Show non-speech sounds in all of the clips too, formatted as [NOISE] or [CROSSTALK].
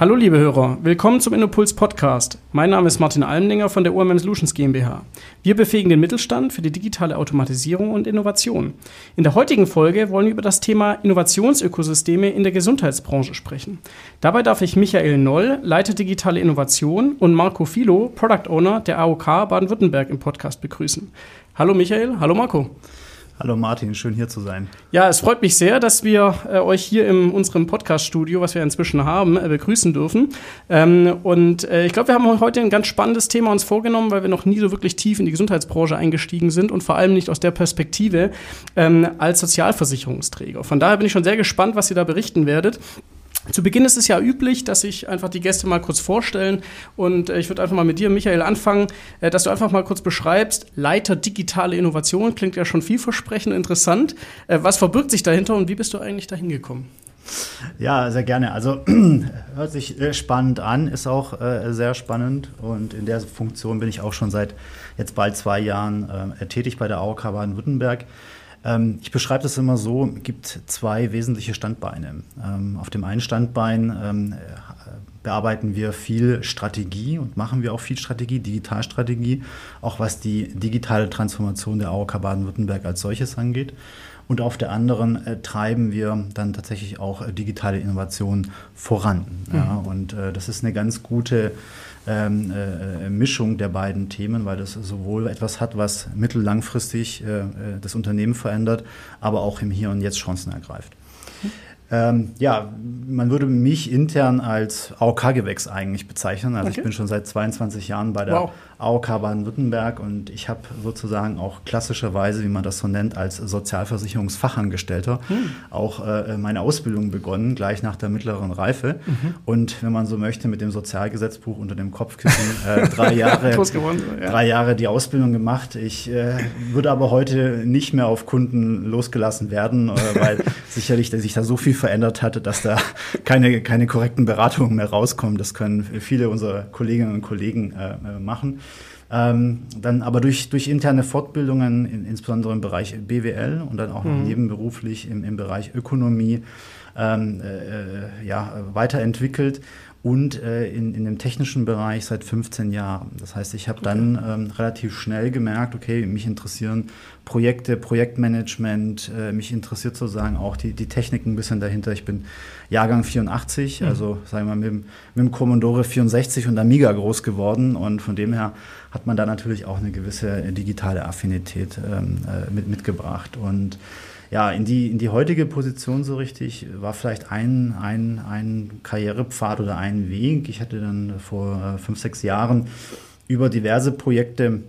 Hallo liebe Hörer, willkommen zum Innopuls Podcast. Mein Name ist Martin Almdinger von der UMM Solutions GmbH. Wir befähigen den Mittelstand für die digitale Automatisierung und Innovation. In der heutigen Folge wollen wir über das Thema Innovationsökosysteme in der Gesundheitsbranche sprechen. Dabei darf ich Michael Noll, Leiter digitale Innovation und Marco Filo, Product Owner der AOK Baden-Württemberg im Podcast begrüßen. Hallo Michael, hallo Marco. Hallo Martin, schön hier zu sein. Ja, es freut mich sehr, dass wir äh, euch hier in unserem Podcast-Studio, was wir inzwischen haben, äh, begrüßen dürfen. Ähm, und äh, ich glaube, wir haben heute ein ganz spannendes Thema uns vorgenommen, weil wir noch nie so wirklich tief in die Gesundheitsbranche eingestiegen sind und vor allem nicht aus der Perspektive ähm, als Sozialversicherungsträger. Von daher bin ich schon sehr gespannt, was ihr da berichten werdet. Zu Beginn ist es ja üblich, dass sich einfach die Gäste mal kurz vorstellen. Und äh, ich würde einfach mal mit dir, Michael, anfangen, äh, dass du einfach mal kurz beschreibst, Leiter digitale Innovation, klingt ja schon vielversprechend interessant. Äh, was verbirgt sich dahinter und wie bist du eigentlich dahin gekommen? Ja, sehr gerne. Also [CLEARS THROAT] hört sich spannend an, ist auch sehr spannend. Und in der Funktion bin ich auch schon seit jetzt bald zwei Jahren tätig bei der AOK Baden-Württemberg. Ähm, ich beschreibe das immer so, es gibt zwei wesentliche Standbeine. Ähm, auf dem einen Standbein ähm, bearbeiten wir viel Strategie und machen wir auch viel Strategie, Digitalstrategie, auch was die digitale Transformation der AOK Baden-Württemberg als solches angeht. Und auf der anderen äh, treiben wir dann tatsächlich auch äh, digitale Innovationen voran. Mhm. Ja, und äh, das ist eine ganz gute ähm, äh, Mischung der beiden Themen, weil das sowohl etwas hat, was mittellangfristig äh, äh, das Unternehmen verändert, aber auch im Hier und Jetzt Chancen ergreift. Ähm, ja, man würde mich intern als AOK-Gewächs eigentlich bezeichnen. Also okay. ich bin schon seit 22 Jahren bei der wow. AOK Baden-Württemberg und ich habe sozusagen auch klassischerweise, wie man das so nennt, als Sozialversicherungsfachangestellter hm. auch äh, meine Ausbildung begonnen, gleich nach der mittleren Reife. Mhm. Und wenn man so möchte, mit dem Sozialgesetzbuch unter dem Kopfkissen äh, [LAUGHS] drei, Jahre, geworden, ja. drei Jahre die Ausbildung gemacht. Ich äh, würde aber heute nicht mehr auf Kunden losgelassen werden, äh, weil [LAUGHS] sicherlich sich da so viel verändert hatte, dass da keine, keine korrekten Beratungen mehr rauskommen. Das können viele unserer Kolleginnen und Kollegen äh, äh machen. Ähm, dann aber durch, durch interne Fortbildungen, in, insbesondere im Bereich BWL und dann auch mhm. nebenberuflich im, im Bereich Ökonomie, ähm, äh, ja, weiterentwickelt und äh, in, in dem technischen Bereich seit 15 Jahren. Das heißt, ich habe okay. dann ähm, relativ schnell gemerkt, okay, mich interessieren Projekte, Projektmanagement, äh, mich interessiert sozusagen auch die, die Technik ein bisschen dahinter. Ich bin Jahrgang 84, mhm. also sagen wir mal mit, mit dem Commodore 64 und Amiga groß geworden und von dem her hat man da natürlich auch eine gewisse digitale Affinität ähm, äh, mit, mitgebracht und ja, in die, in die heutige Position so richtig war vielleicht ein, ein, ein Karrierepfad oder ein Weg. Ich hatte dann vor äh, fünf, sechs Jahren über diverse Projekte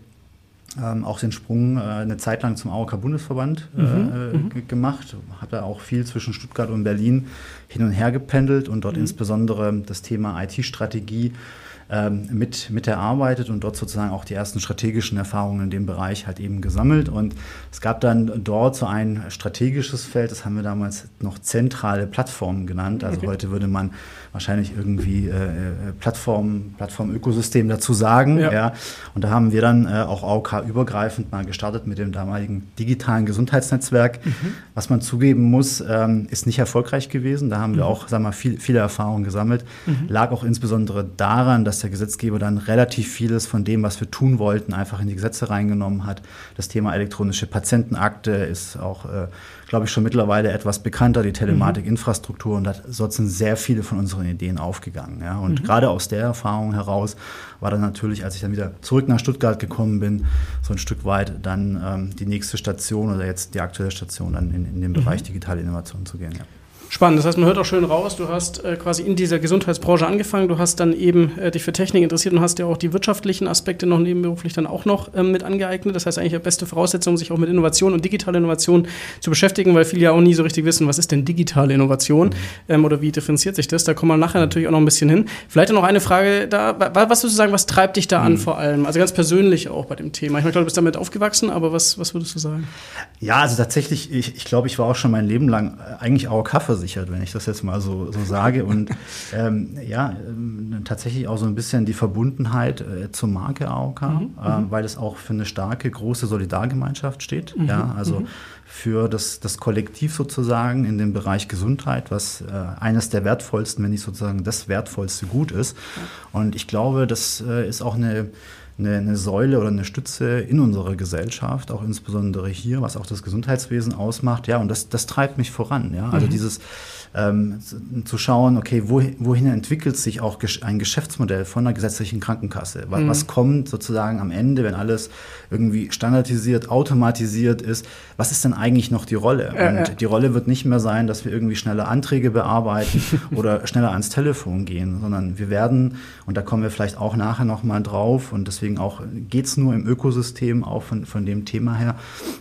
ähm, auch den Sprung äh, eine Zeit lang zum AOK-Bundesverband äh, mhm, äh, mhm. gemacht. Habe da auch viel zwischen Stuttgart und Berlin hin und her gependelt und dort mhm. insbesondere das Thema IT-Strategie ähm, mit, mit erarbeitet und dort sozusagen auch die ersten strategischen Erfahrungen in dem Bereich halt eben gesammelt. Und es gab dann dort so ein strategisches Feld, das haben wir damals noch zentrale Plattformen genannt. Also [LAUGHS] heute würde man wahrscheinlich irgendwie äh, äh Plattform, Plattform-Ökosystem dazu sagen. Ja. ja. Und da haben wir dann äh, auch AOK-übergreifend mal gestartet mit dem damaligen digitalen Gesundheitsnetzwerk. Mhm. Was man zugeben muss, ähm, ist nicht erfolgreich gewesen. Da haben wir mhm. auch, sagen wir mal, viel, viele Erfahrungen gesammelt. Mhm. Lag auch insbesondere daran, dass der Gesetzgeber dann relativ vieles von dem, was wir tun wollten, einfach in die Gesetze reingenommen hat. Das Thema elektronische Patientenakte ist auch, äh, glaube ich, schon mittlerweile etwas bekannter, die Telematikinfrastruktur. Und da sind sehr viele von unseren Ideen aufgegangen. Ja. Und mhm. gerade aus der Erfahrung heraus war dann natürlich, als ich dann wieder zurück nach Stuttgart gekommen bin, so ein Stück weit dann ähm, die nächste Station oder jetzt die aktuelle Station dann in, in den Bereich mhm. digitale Innovation zu gehen. Ja. Spannend. Das heißt, man hört auch schön raus, du hast äh, quasi in dieser Gesundheitsbranche angefangen, du hast dann eben äh, dich für Technik interessiert und hast ja auch die wirtschaftlichen Aspekte noch nebenberuflich dann auch noch ähm, mit angeeignet. Das heißt eigentlich die beste Voraussetzung, sich auch mit Innovation und digitaler Innovation zu beschäftigen, weil viele ja auch nie so richtig wissen, was ist denn digitale Innovation mhm. ähm, oder wie differenziert sich das. Da kommen wir nachher natürlich auch noch ein bisschen hin. Vielleicht noch eine Frage da, was würdest du sagen, was treibt dich da mhm. an vor allem? Also ganz persönlich auch bei dem Thema. Ich meine, du bist damit aufgewachsen, aber was, was würdest du sagen? Ja, also tatsächlich, ich, ich glaube, ich war auch schon mein Leben lang äh, eigentlich AOK-Versicherer versichert, wenn ich das jetzt mal so, so sage. Und [LAUGHS] ähm, ja, ähm, tatsächlich auch so ein bisschen die Verbundenheit äh, zur Marke AOK, mhm, äh, weil es auch für eine starke, große Solidargemeinschaft steht. Mhm, ja, also mhm. für das, das Kollektiv sozusagen in dem Bereich Gesundheit, was äh, eines der wertvollsten, wenn nicht sozusagen das wertvollste Gut ist. Und ich glaube, das äh, ist auch eine eine, eine, Säule oder eine Stütze in unserer Gesellschaft, auch insbesondere hier, was auch das Gesundheitswesen ausmacht. Ja, und das, das treibt mich voran. Ja, also mhm. dieses ähm, zu schauen, okay, wohin, wohin entwickelt sich auch ein Geschäftsmodell von einer gesetzlichen Krankenkasse? Was, mhm. was kommt sozusagen am Ende, wenn alles irgendwie standardisiert, automatisiert ist? Was ist denn eigentlich noch die Rolle? Äh, und äh. die Rolle wird nicht mehr sein, dass wir irgendwie schneller Anträge bearbeiten [LAUGHS] oder schneller ans Telefon gehen, sondern wir werden, und da kommen wir vielleicht auch nachher nochmal drauf, und deswegen auch geht es nur im Ökosystem auch von, von dem Thema her,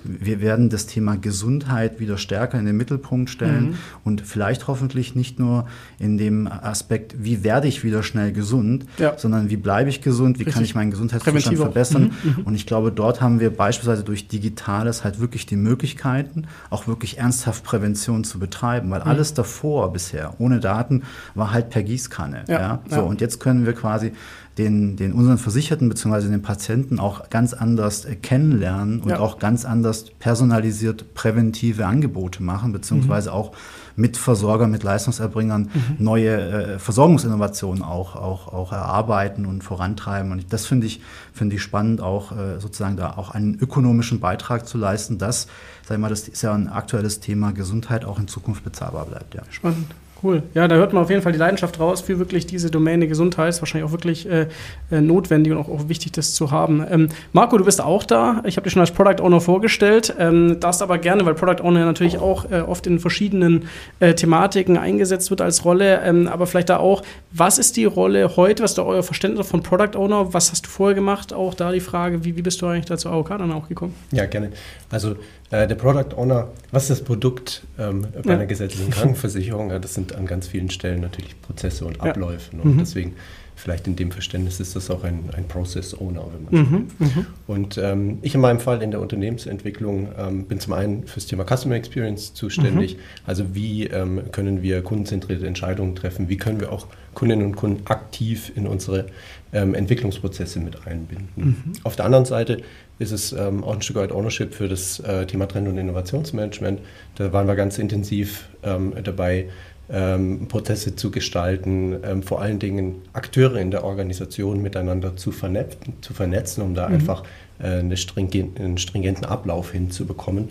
wir werden das Thema Gesundheit wieder stärker in den Mittelpunkt stellen mhm. und vielleicht hoffentlich nicht nur in dem Aspekt, wie werde ich wieder schnell gesund, ja. sondern wie bleibe ich gesund, wie Richtig. kann ich meinen Gesundheitszustand verbessern. Mhm, mhm. Und ich glaube, dort haben wir beispielsweise durch Digitales halt wirklich die Möglichkeiten, auch wirklich ernsthaft Prävention zu betreiben, weil mhm. alles davor bisher ohne Daten war halt per Gießkanne. Ja. ja? So, und jetzt können wir quasi den, den unseren Versicherten bzw. den Patienten auch ganz anders äh, kennenlernen und ja. auch ganz anders personalisiert präventive Angebote machen, beziehungsweise mhm. auch mit Versorgern, mit Leistungserbringern mhm. neue äh, Versorgungsinnovationen auch, auch, auch erarbeiten und vorantreiben. Und das finde ich, finde ich spannend, auch äh, sozusagen da auch einen ökonomischen Beitrag zu leisten, dass, sag ich mal, das ist ja ein aktuelles Thema, Gesundheit auch in Zukunft bezahlbar bleibt. Ja. Spannend. Cool. Ja, da hört man auf jeden Fall die Leidenschaft raus für wirklich diese Domäne Gesundheit. Ist wahrscheinlich auch wirklich äh, äh, notwendig und auch, auch, wichtig, das zu haben. Ähm, Marco, du bist auch da. Ich habe dich schon als Product Owner vorgestellt. Ähm, darfst aber gerne, weil Product Owner natürlich auch äh, oft in verschiedenen äh, Thematiken eingesetzt wird als Rolle. Ähm, aber vielleicht da auch, was ist die Rolle heute? Was ist da euer Verständnis von Product Owner? Was hast du vorher gemacht? Auch da die Frage, wie, wie bist du eigentlich dazu AOK dann auch gekommen? Ja, gerne. Also der Product Owner, was ist das Produkt ähm, bei ja. einer gesetzlichen Krankenversicherung? Ja, das sind an ganz vielen Stellen natürlich Prozesse und Abläufe. Ja. Und mhm. deswegen, vielleicht in dem Verständnis, ist das auch ein, ein Process Owner, wenn man so mhm. will. Mhm. Und ähm, ich in meinem Fall in der Unternehmensentwicklung ähm, bin zum einen fürs Thema Customer Experience zuständig. Mhm. Also wie ähm, können wir kundenzentrierte Entscheidungen treffen? Wie können wir auch Kundinnen und Kunden aktiv in unsere ähm, Entwicklungsprozesse mit einbinden? Mhm. Auf der anderen Seite ist es ähm, auch ein Stück weit Ownership für das äh, Thema Trend- und Innovationsmanagement. Da waren wir ganz intensiv ähm, dabei, ähm, Prozesse zu gestalten, ähm, vor allen Dingen Akteure in der Organisation miteinander zu vernetzen, zu vernetzen um da mhm. einfach äh, eine stringent, einen stringenten Ablauf hinzubekommen.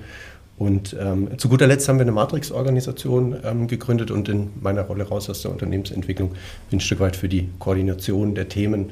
Und ähm, zu guter Letzt haben wir eine Matrix-Organisation ähm, gegründet und in meiner Rolle raus aus der Unternehmensentwicklung bin ein Stück weit für die Koordination der Themen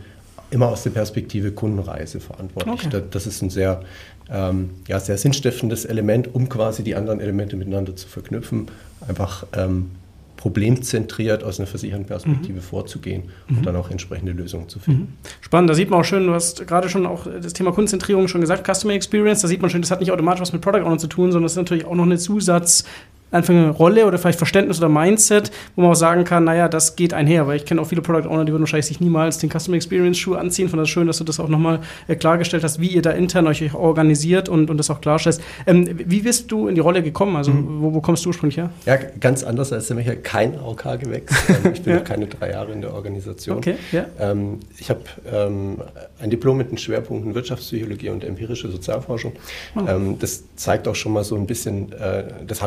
immer aus der Perspektive Kundenreise verantwortlich. Okay. Das ist ein sehr, ähm, ja, sehr sinnstiftendes Element, um quasi die anderen Elemente miteinander zu verknüpfen. Einfach ähm, problemzentriert aus einer versicherten Perspektive mhm. vorzugehen und mhm. dann auch entsprechende Lösungen zu finden. Mhm. Spannend, da sieht man auch schön, du hast gerade schon auch das Thema Kundenzentrierung schon gesagt, Customer Experience, da sieht man schön, das hat nicht automatisch was mit Product Owner zu tun, sondern das ist natürlich auch noch eine Zusatz- einfach eine Rolle oder vielleicht Verständnis oder Mindset, wo man auch sagen kann, naja, das geht einher, weil ich kenne auch viele Product Owner, die würden wahrscheinlich sich niemals den Customer Experience Schuh anziehen. Von das schön, dass du das auch nochmal äh, klargestellt hast, wie ihr da intern euch organisiert und, und das auch klarstellst. Ähm, wie bist du in die Rolle gekommen? Also mhm. wo, wo, kommst du ursprünglich her? Ja, ganz anders als der Michael, kein AOK gewechselt. Ähm, [LAUGHS] ich bin ja. noch keine drei Jahre in der Organisation. Okay, ja. Ähm, ich habe ähm, ein Diplom mit den Schwerpunkten Wirtschaftspsychologie und empirische Sozialforschung. Oh. Ähm, das zeigt auch schon mal so ein bisschen äh, das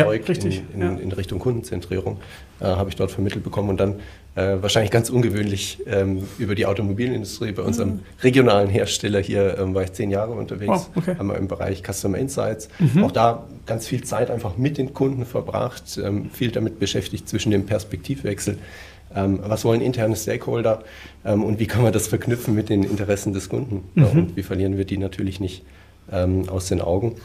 Handwerkszeug ja, in, in, in, Richtung Kundenzentrierung, äh, habe ich dort vermittelt bekommen und dann äh, wahrscheinlich ganz ungewöhnlich ähm, über die Automobilindustrie bei unserem mhm. regionalen Hersteller hier ähm, war ich zehn Jahre unterwegs, oh, okay. haben wir im Bereich Customer Insights. Mhm. Auch da ganz viel Zeit einfach mit den Kunden verbracht, ähm, viel damit beschäftigt zwischen dem Perspektivwechsel. Ähm, was wollen interne Stakeholder ähm, und wie kann man das verknüpfen mit den Interessen des Kunden? Mhm. Ja, und wie verlieren wir die natürlich nicht ähm, aus den Augen?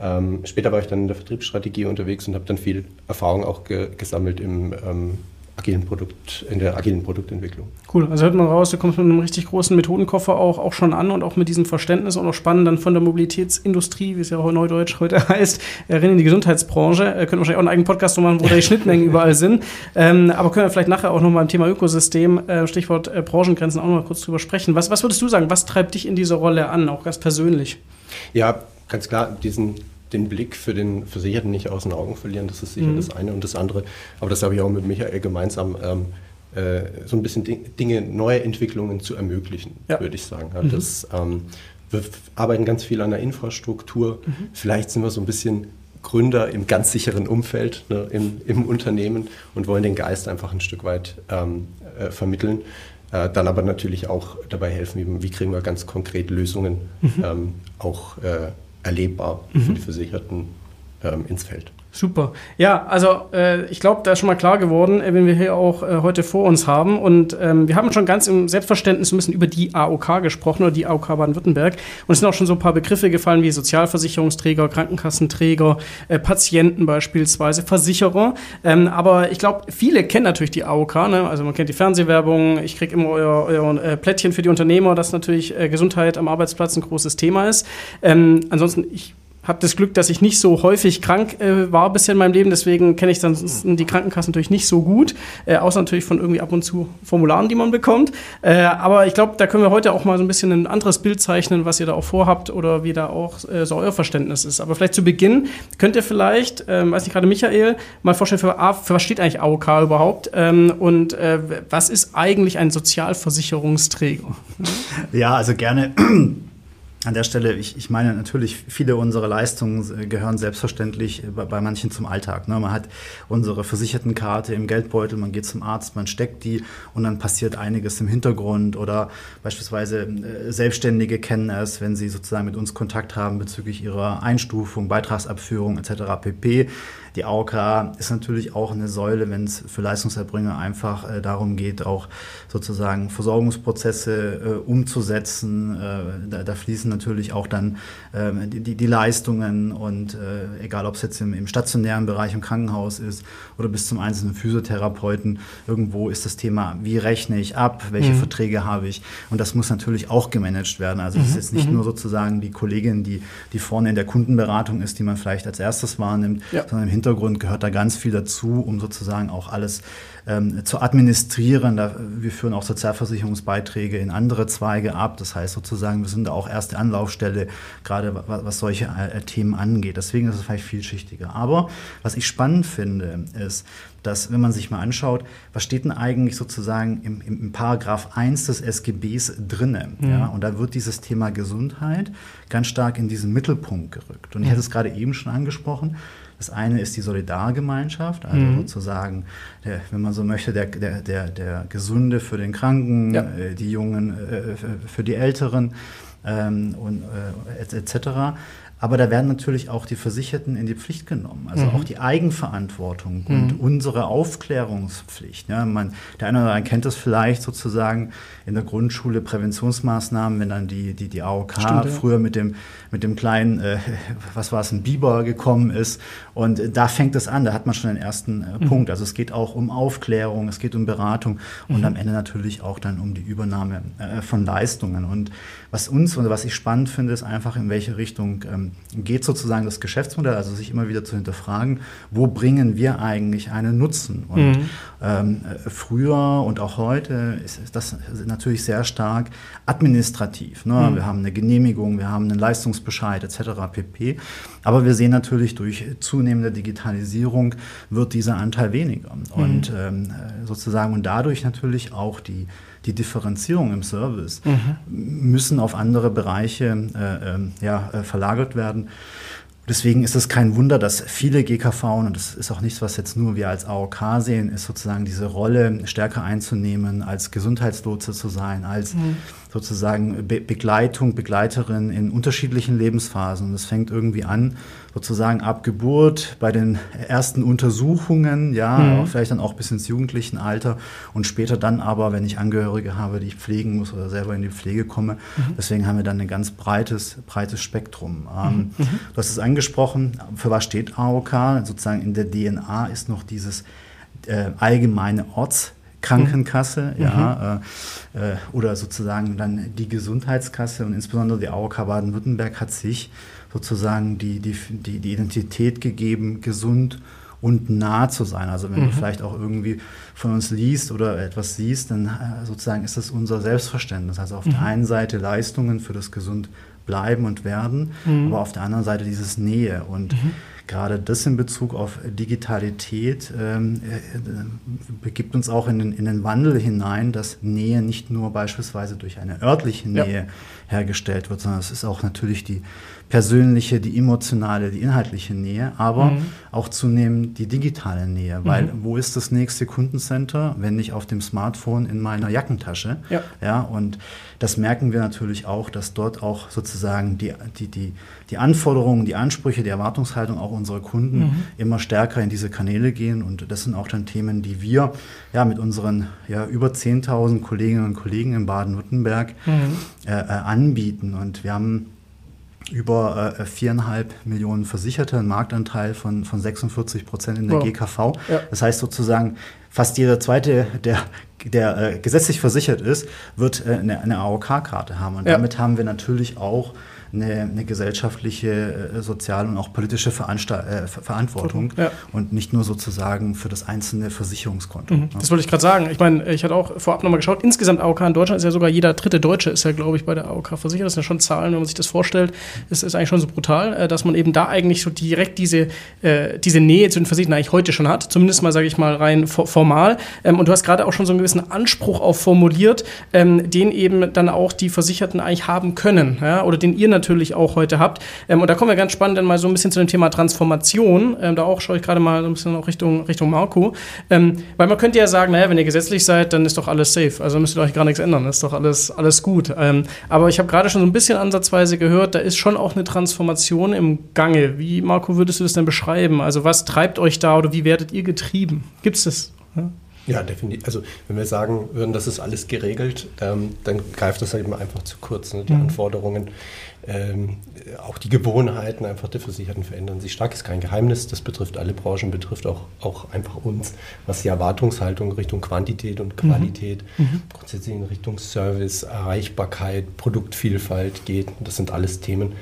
Ähm, später war ich dann in der Vertriebsstrategie unterwegs und habe dann viel Erfahrung auch ge gesammelt im ähm, agilen Produkt, in der agilen Produktentwicklung. Cool, also hört man raus, du kommst mit einem richtig großen Methodenkoffer auch, auch schon an und auch mit diesem Verständnis und auch spannend dann von der Mobilitätsindustrie, wie es ja auch neudeutsch heute [LAUGHS] heißt, rein in die Gesundheitsbranche. Äh, können wir wahrscheinlich auch einen eigenen Podcast machen, wo da die [LAUGHS] Schnittmengen überall sind. Ähm, aber können wir vielleicht nachher auch nochmal im Thema Ökosystem, äh, Stichwort äh, Branchengrenzen, auch noch mal kurz drüber sprechen. Was, was würdest du sagen, was treibt dich in dieser Rolle an, auch ganz persönlich? Ja, ganz klar, diesen den Blick für den Versicherten nicht aus den Augen verlieren, das ist sicher mhm. das eine und das andere. Aber das habe ich auch mit Michael gemeinsam, ähm, äh, so ein bisschen Dinge, neue Entwicklungen zu ermöglichen, ja. würde ich sagen. Ja, mhm. das, ähm, wir arbeiten ganz viel an der Infrastruktur. Mhm. Vielleicht sind wir so ein bisschen Gründer im ganz sicheren Umfeld, ne, im, im, Unternehmen und wollen den Geist einfach ein Stück weit ähm, äh, vermitteln. Äh, dann aber natürlich auch dabei helfen, wie, wie kriegen wir ganz konkret Lösungen mhm. ähm, auch äh, erlebbar mhm. für die Versicherten ähm, ins Feld. Super. Ja, also äh, ich glaube, da ist schon mal klar geworden, äh, wenn wir hier auch äh, heute vor uns haben. Und ähm, wir haben schon ganz im Selbstverständnis ein bisschen über die AOK gesprochen oder die AOK Baden-Württemberg. Und es sind auch schon so ein paar Begriffe gefallen wie Sozialversicherungsträger, Krankenkassenträger, äh, Patienten beispielsweise, Versicherer. Ähm, aber ich glaube, viele kennen natürlich die AOK. Ne? Also man kennt die Fernsehwerbung. Ich kriege immer euer, euer äh, Plättchen für die Unternehmer, dass natürlich äh, Gesundheit am Arbeitsplatz ein großes Thema ist. Ähm, ansonsten, ich habe das Glück, dass ich nicht so häufig krank äh, war bisher in meinem Leben. Deswegen kenne ich dann die Krankenkassen natürlich nicht so gut. Äh, außer natürlich von irgendwie ab und zu Formularen, die man bekommt. Äh, aber ich glaube, da können wir heute auch mal so ein bisschen ein anderes Bild zeichnen, was ihr da auch vorhabt oder wie da auch äh, so euer Verständnis ist. Aber vielleicht zu Beginn könnt ihr vielleicht, ähm, weiß nicht gerade Michael, mal vorstellen, für, für was steht eigentlich AOK überhaupt? Ähm, und äh, was ist eigentlich ein Sozialversicherungsträger? Ja, also gerne an der Stelle, ich, ich meine natürlich, viele unserer Leistungen äh, gehören selbstverständlich bei, bei manchen zum Alltag. Ne? Man hat unsere Versichertenkarte im Geldbeutel, man geht zum Arzt, man steckt die und dann passiert einiges im Hintergrund oder beispielsweise äh, Selbstständige kennen es, wenn sie sozusagen mit uns Kontakt haben bezüglich ihrer Einstufung, Beitragsabführung etc. pp. Die AOK ist natürlich auch eine Säule, wenn es für Leistungserbringer einfach äh, darum geht, auch sozusagen Versorgungsprozesse äh, umzusetzen. Äh, da, da, fließen natürlich auch dann ähm, die, die, Leistungen und äh, egal, ob es jetzt im, im, stationären Bereich im Krankenhaus ist oder bis zum einzelnen Physiotherapeuten, irgendwo ist das Thema, wie rechne ich ab, welche mhm. Verträge habe ich und das muss natürlich auch gemanagt werden. Also es mhm. ist jetzt nicht mhm. nur sozusagen die Kollegin, die, die vorne in der Kundenberatung ist, die man vielleicht als erstes wahrnimmt, ja. sondern im Hintergrund gehört da ganz viel dazu, um sozusagen auch alles ähm, zu administrieren. Da, wir führen auch Sozialversicherungsbeiträge in andere Zweige ab. Das heißt sozusagen, wir sind da auch erste Anlaufstelle, gerade was, was solche äh, Themen angeht. Deswegen ist es vielleicht vielschichtiger. Aber was ich spannend finde, ist, dass, wenn man sich mal anschaut, was steht denn eigentlich sozusagen im, im, im Paragraph 1 des SGBs drinne? Mhm. Ja? Und da wird dieses Thema Gesundheit ganz stark in diesen Mittelpunkt gerückt. Und ich hatte es gerade eben schon angesprochen. Das eine ist die Solidargemeinschaft, also mhm. sozusagen, der, wenn man so möchte, der, der, der, der Gesunde für den Kranken, ja. äh, die Jungen äh, für die Älteren ähm, und äh, etc. Aber da werden natürlich auch die Versicherten in die Pflicht genommen. Also mhm. auch die Eigenverantwortung und mhm. unsere Aufklärungspflicht. Ja, man, der eine oder andere kennt das vielleicht sozusagen in der Grundschule Präventionsmaßnahmen, wenn dann die, die, die AOK Stimmt, ja. früher mit dem, mit dem kleinen, äh, was war es, ein Biber gekommen ist. Und da fängt es an, da hat man schon den ersten äh, mhm. Punkt. Also es geht auch um Aufklärung, es geht um Beratung und mhm. am Ende natürlich auch dann um die Übernahme äh, von Leistungen. Und was uns und was ich spannend finde, ist einfach, in welche Richtung ähm, geht sozusagen das Geschäftsmodell, also sich immer wieder zu hinterfragen, wo bringen wir eigentlich einen Nutzen? Und mhm. ähm, früher und auch heute ist das natürlich sehr stark administrativ. Ne? Mhm. Wir haben eine Genehmigung, wir haben einen Leistungsbescheid etc. pp. Aber wir sehen natürlich, durch zunehmende Digitalisierung wird dieser Anteil weniger. Mhm. Und ähm, sozusagen und dadurch natürlich auch die die Differenzierung im Service mhm. müssen auf andere Bereiche äh, äh, ja, äh, verlagert werden. Deswegen ist es kein Wunder, dass viele GKV, und das ist auch nichts, was jetzt nur wir als AOK sehen, ist sozusagen diese Rolle stärker einzunehmen, als Gesundheitslotse zu sein, als mhm sozusagen Be Begleitung, Begleiterin in unterschiedlichen Lebensphasen. Und es fängt irgendwie an, sozusagen ab Geburt, bei den ersten Untersuchungen, ja, mhm. vielleicht dann auch bis ins jugendlichen Alter und später dann aber, wenn ich Angehörige habe, die ich pflegen muss oder selber in die Pflege komme. Mhm. Deswegen haben wir dann ein ganz breites, breites Spektrum. Ähm, mhm. mhm. Du hast es angesprochen, für was steht AOK? Sozusagen in der DNA ist noch dieses äh, allgemeine Orts Krankenkasse, mhm. ja, äh, äh, oder sozusagen dann die Gesundheitskasse und insbesondere die AOK Baden-Württemberg hat sich sozusagen die, die, die, die Identität gegeben, gesund und nah zu sein. Also wenn mhm. du vielleicht auch irgendwie von uns liest oder etwas siehst, dann äh, sozusagen ist das unser Selbstverständnis. Also auf mhm. der einen Seite Leistungen für das gesund bleiben und werden, mhm. aber auf der anderen Seite dieses Nähe und mhm gerade das in Bezug auf Digitalität ähm, äh, begibt uns auch in den, in den Wandel hinein, dass Nähe nicht nur beispielsweise durch eine örtliche Nähe ja. hergestellt wird, sondern es ist auch natürlich die persönliche, die emotionale, die inhaltliche Nähe, aber mhm. auch zunehmend die digitale Nähe. Weil mhm. wo ist das nächste Kundencenter, wenn nicht auf dem Smartphone in meiner Jackentasche? Ja. ja und das merken wir natürlich auch, dass dort auch sozusagen die, die, die, die Anforderungen, die Ansprüche, die Erwartungshaltung auch unserer Kunden mhm. immer stärker in diese Kanäle gehen. Und das sind auch dann Themen, die wir ja mit unseren ja, über 10.000 Kolleginnen und Kollegen in Baden-Württemberg mhm. äh, äh, anbieten. Und wir haben über äh, viereinhalb äh, Millionen Versicherte, einen Marktanteil von, von 46 Prozent in der wow. GKV. Ja. Das heißt sozusagen, fast jeder zweite, der, der äh, gesetzlich versichert ist, wird äh, eine, eine AOK-Karte haben. Und ja. damit haben wir natürlich auch eine, eine gesellschaftliche, äh, soziale und auch politische Veransta äh, Verantwortung ja. und nicht nur sozusagen für das einzelne Versicherungskonto. Mhm. Das wollte ich gerade sagen. Ich meine, ich hatte auch vorab nochmal geschaut, insgesamt AOK in Deutschland ist ja sogar jeder dritte Deutsche ist ja, glaube ich, bei der AOK versichert. Das sind ja schon Zahlen, wenn man sich das vorstellt, ist, ist eigentlich schon so brutal, äh, dass man eben da eigentlich so direkt diese, äh, diese Nähe zu den Versicherten eigentlich heute schon hat. Zumindest mal, sage ich mal, rein formal. Ähm, und du hast gerade auch schon so einen gewissen Anspruch auch formuliert, ähm, den eben dann auch die Versicherten eigentlich haben können. Ja? Oder den ihr natürlich auch heute habt. Ähm, und da kommen wir ganz spannend dann mal so ein bisschen zu dem Thema Transformation. Ähm, da auch schaue ich gerade mal so ein bisschen auch Richtung, Richtung Marco. Ähm, weil man könnte ja sagen, naja, wenn ihr gesetzlich seid, dann ist doch alles safe. Also müsst ihr euch gar nichts ändern. Ist doch alles, alles gut. Ähm, aber ich habe gerade schon so ein bisschen ansatzweise gehört, da ist schon auch eine Transformation im Gange. Wie, Marco, würdest du das denn beschreiben? Also was treibt euch da oder wie werdet ihr getrieben? Gibt es das? Ja? Ja, definitiv. Also wenn wir sagen würden, das ist alles geregelt, ähm, dann greift das halt eben einfach zu kurz. Ne? Die mhm. Anforderungen, ähm, auch die Gewohnheiten einfach der Versicherten verändern sich stark. Ist kein Geheimnis. Das betrifft alle Branchen, betrifft auch, auch einfach uns, was die Erwartungshaltung Richtung Quantität und mhm. Qualität, mhm. grundsätzlich in Richtung Service, Erreichbarkeit, Produktvielfalt geht. Das sind alles Themen.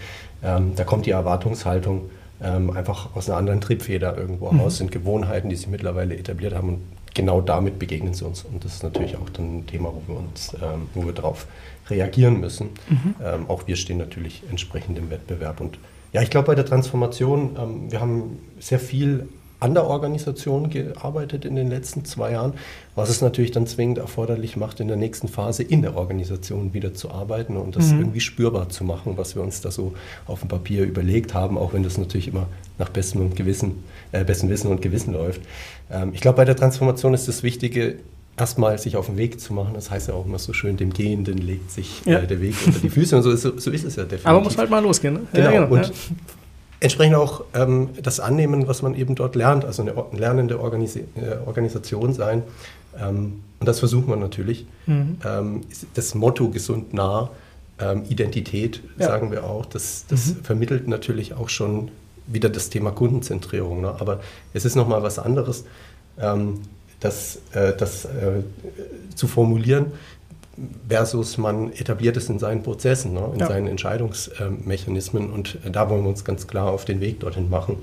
Ähm, da kommt die Erwartungshaltung ähm, einfach aus einer anderen Triebfeder irgendwo mhm. raus, sind Gewohnheiten, die sich mittlerweile etabliert haben und genau damit begegnen sie uns. Und das ist natürlich auch dann ein Thema, wo wir uns, ähm, wo wir darauf reagieren müssen. Mhm. Ähm, auch wir stehen natürlich entsprechend im Wettbewerb. Und ja, ich glaube bei der Transformation, ähm, wir haben sehr viel an der Organisation gearbeitet in den letzten zwei Jahren, was es natürlich dann zwingend erforderlich macht, in der nächsten Phase in der Organisation wieder zu arbeiten und das mhm. irgendwie spürbar zu machen, was wir uns da so auf dem Papier überlegt haben, auch wenn das natürlich immer nach bestem, und Gewissen, äh, bestem Wissen und Gewissen läuft. Ähm, ich glaube, bei der Transformation ist das Wichtige, erstmal sich auf den Weg zu machen. Das heißt ja auch immer so schön, dem Gehenden legt sich ja. äh, der Weg unter die Füße und so ist, so ist es ja definitiv. Aber muss halt mal losgehen. Ne? Genau. Ja, genau. Und entsprechend auch ähm, das annehmen, was man eben dort lernt, also eine lernende Organis äh, Organisation sein. Ähm, und das versucht man natürlich. Mhm. Ähm, das Motto gesund nah, ähm, Identität, ja. sagen wir auch, das, das mhm. vermittelt natürlich auch schon wieder das Thema Kundenzentrierung. Ne? Aber es ist nochmal was anderes, ähm, das, äh, das äh, zu formulieren, versus man etabliert es in seinen Prozessen, ne? in ja. seinen Entscheidungsmechanismen. Und äh, da wollen wir uns ganz klar auf den Weg dorthin machen.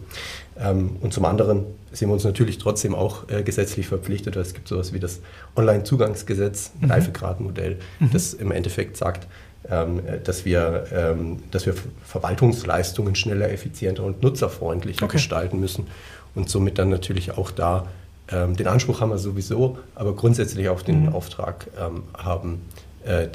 Ähm, und zum anderen sehen wir uns natürlich trotzdem auch gesetzlich verpflichtet. Es gibt sowas wie das Online-Zugangsgesetz, mhm. Reifegradmodell, mhm. das im Endeffekt sagt, ähm, dass, wir, ähm, dass wir Verwaltungsleistungen schneller, effizienter und nutzerfreundlicher okay. gestalten müssen und somit dann natürlich auch da den Anspruch haben wir sowieso, aber grundsätzlich auch den mhm. Auftrag ähm, haben,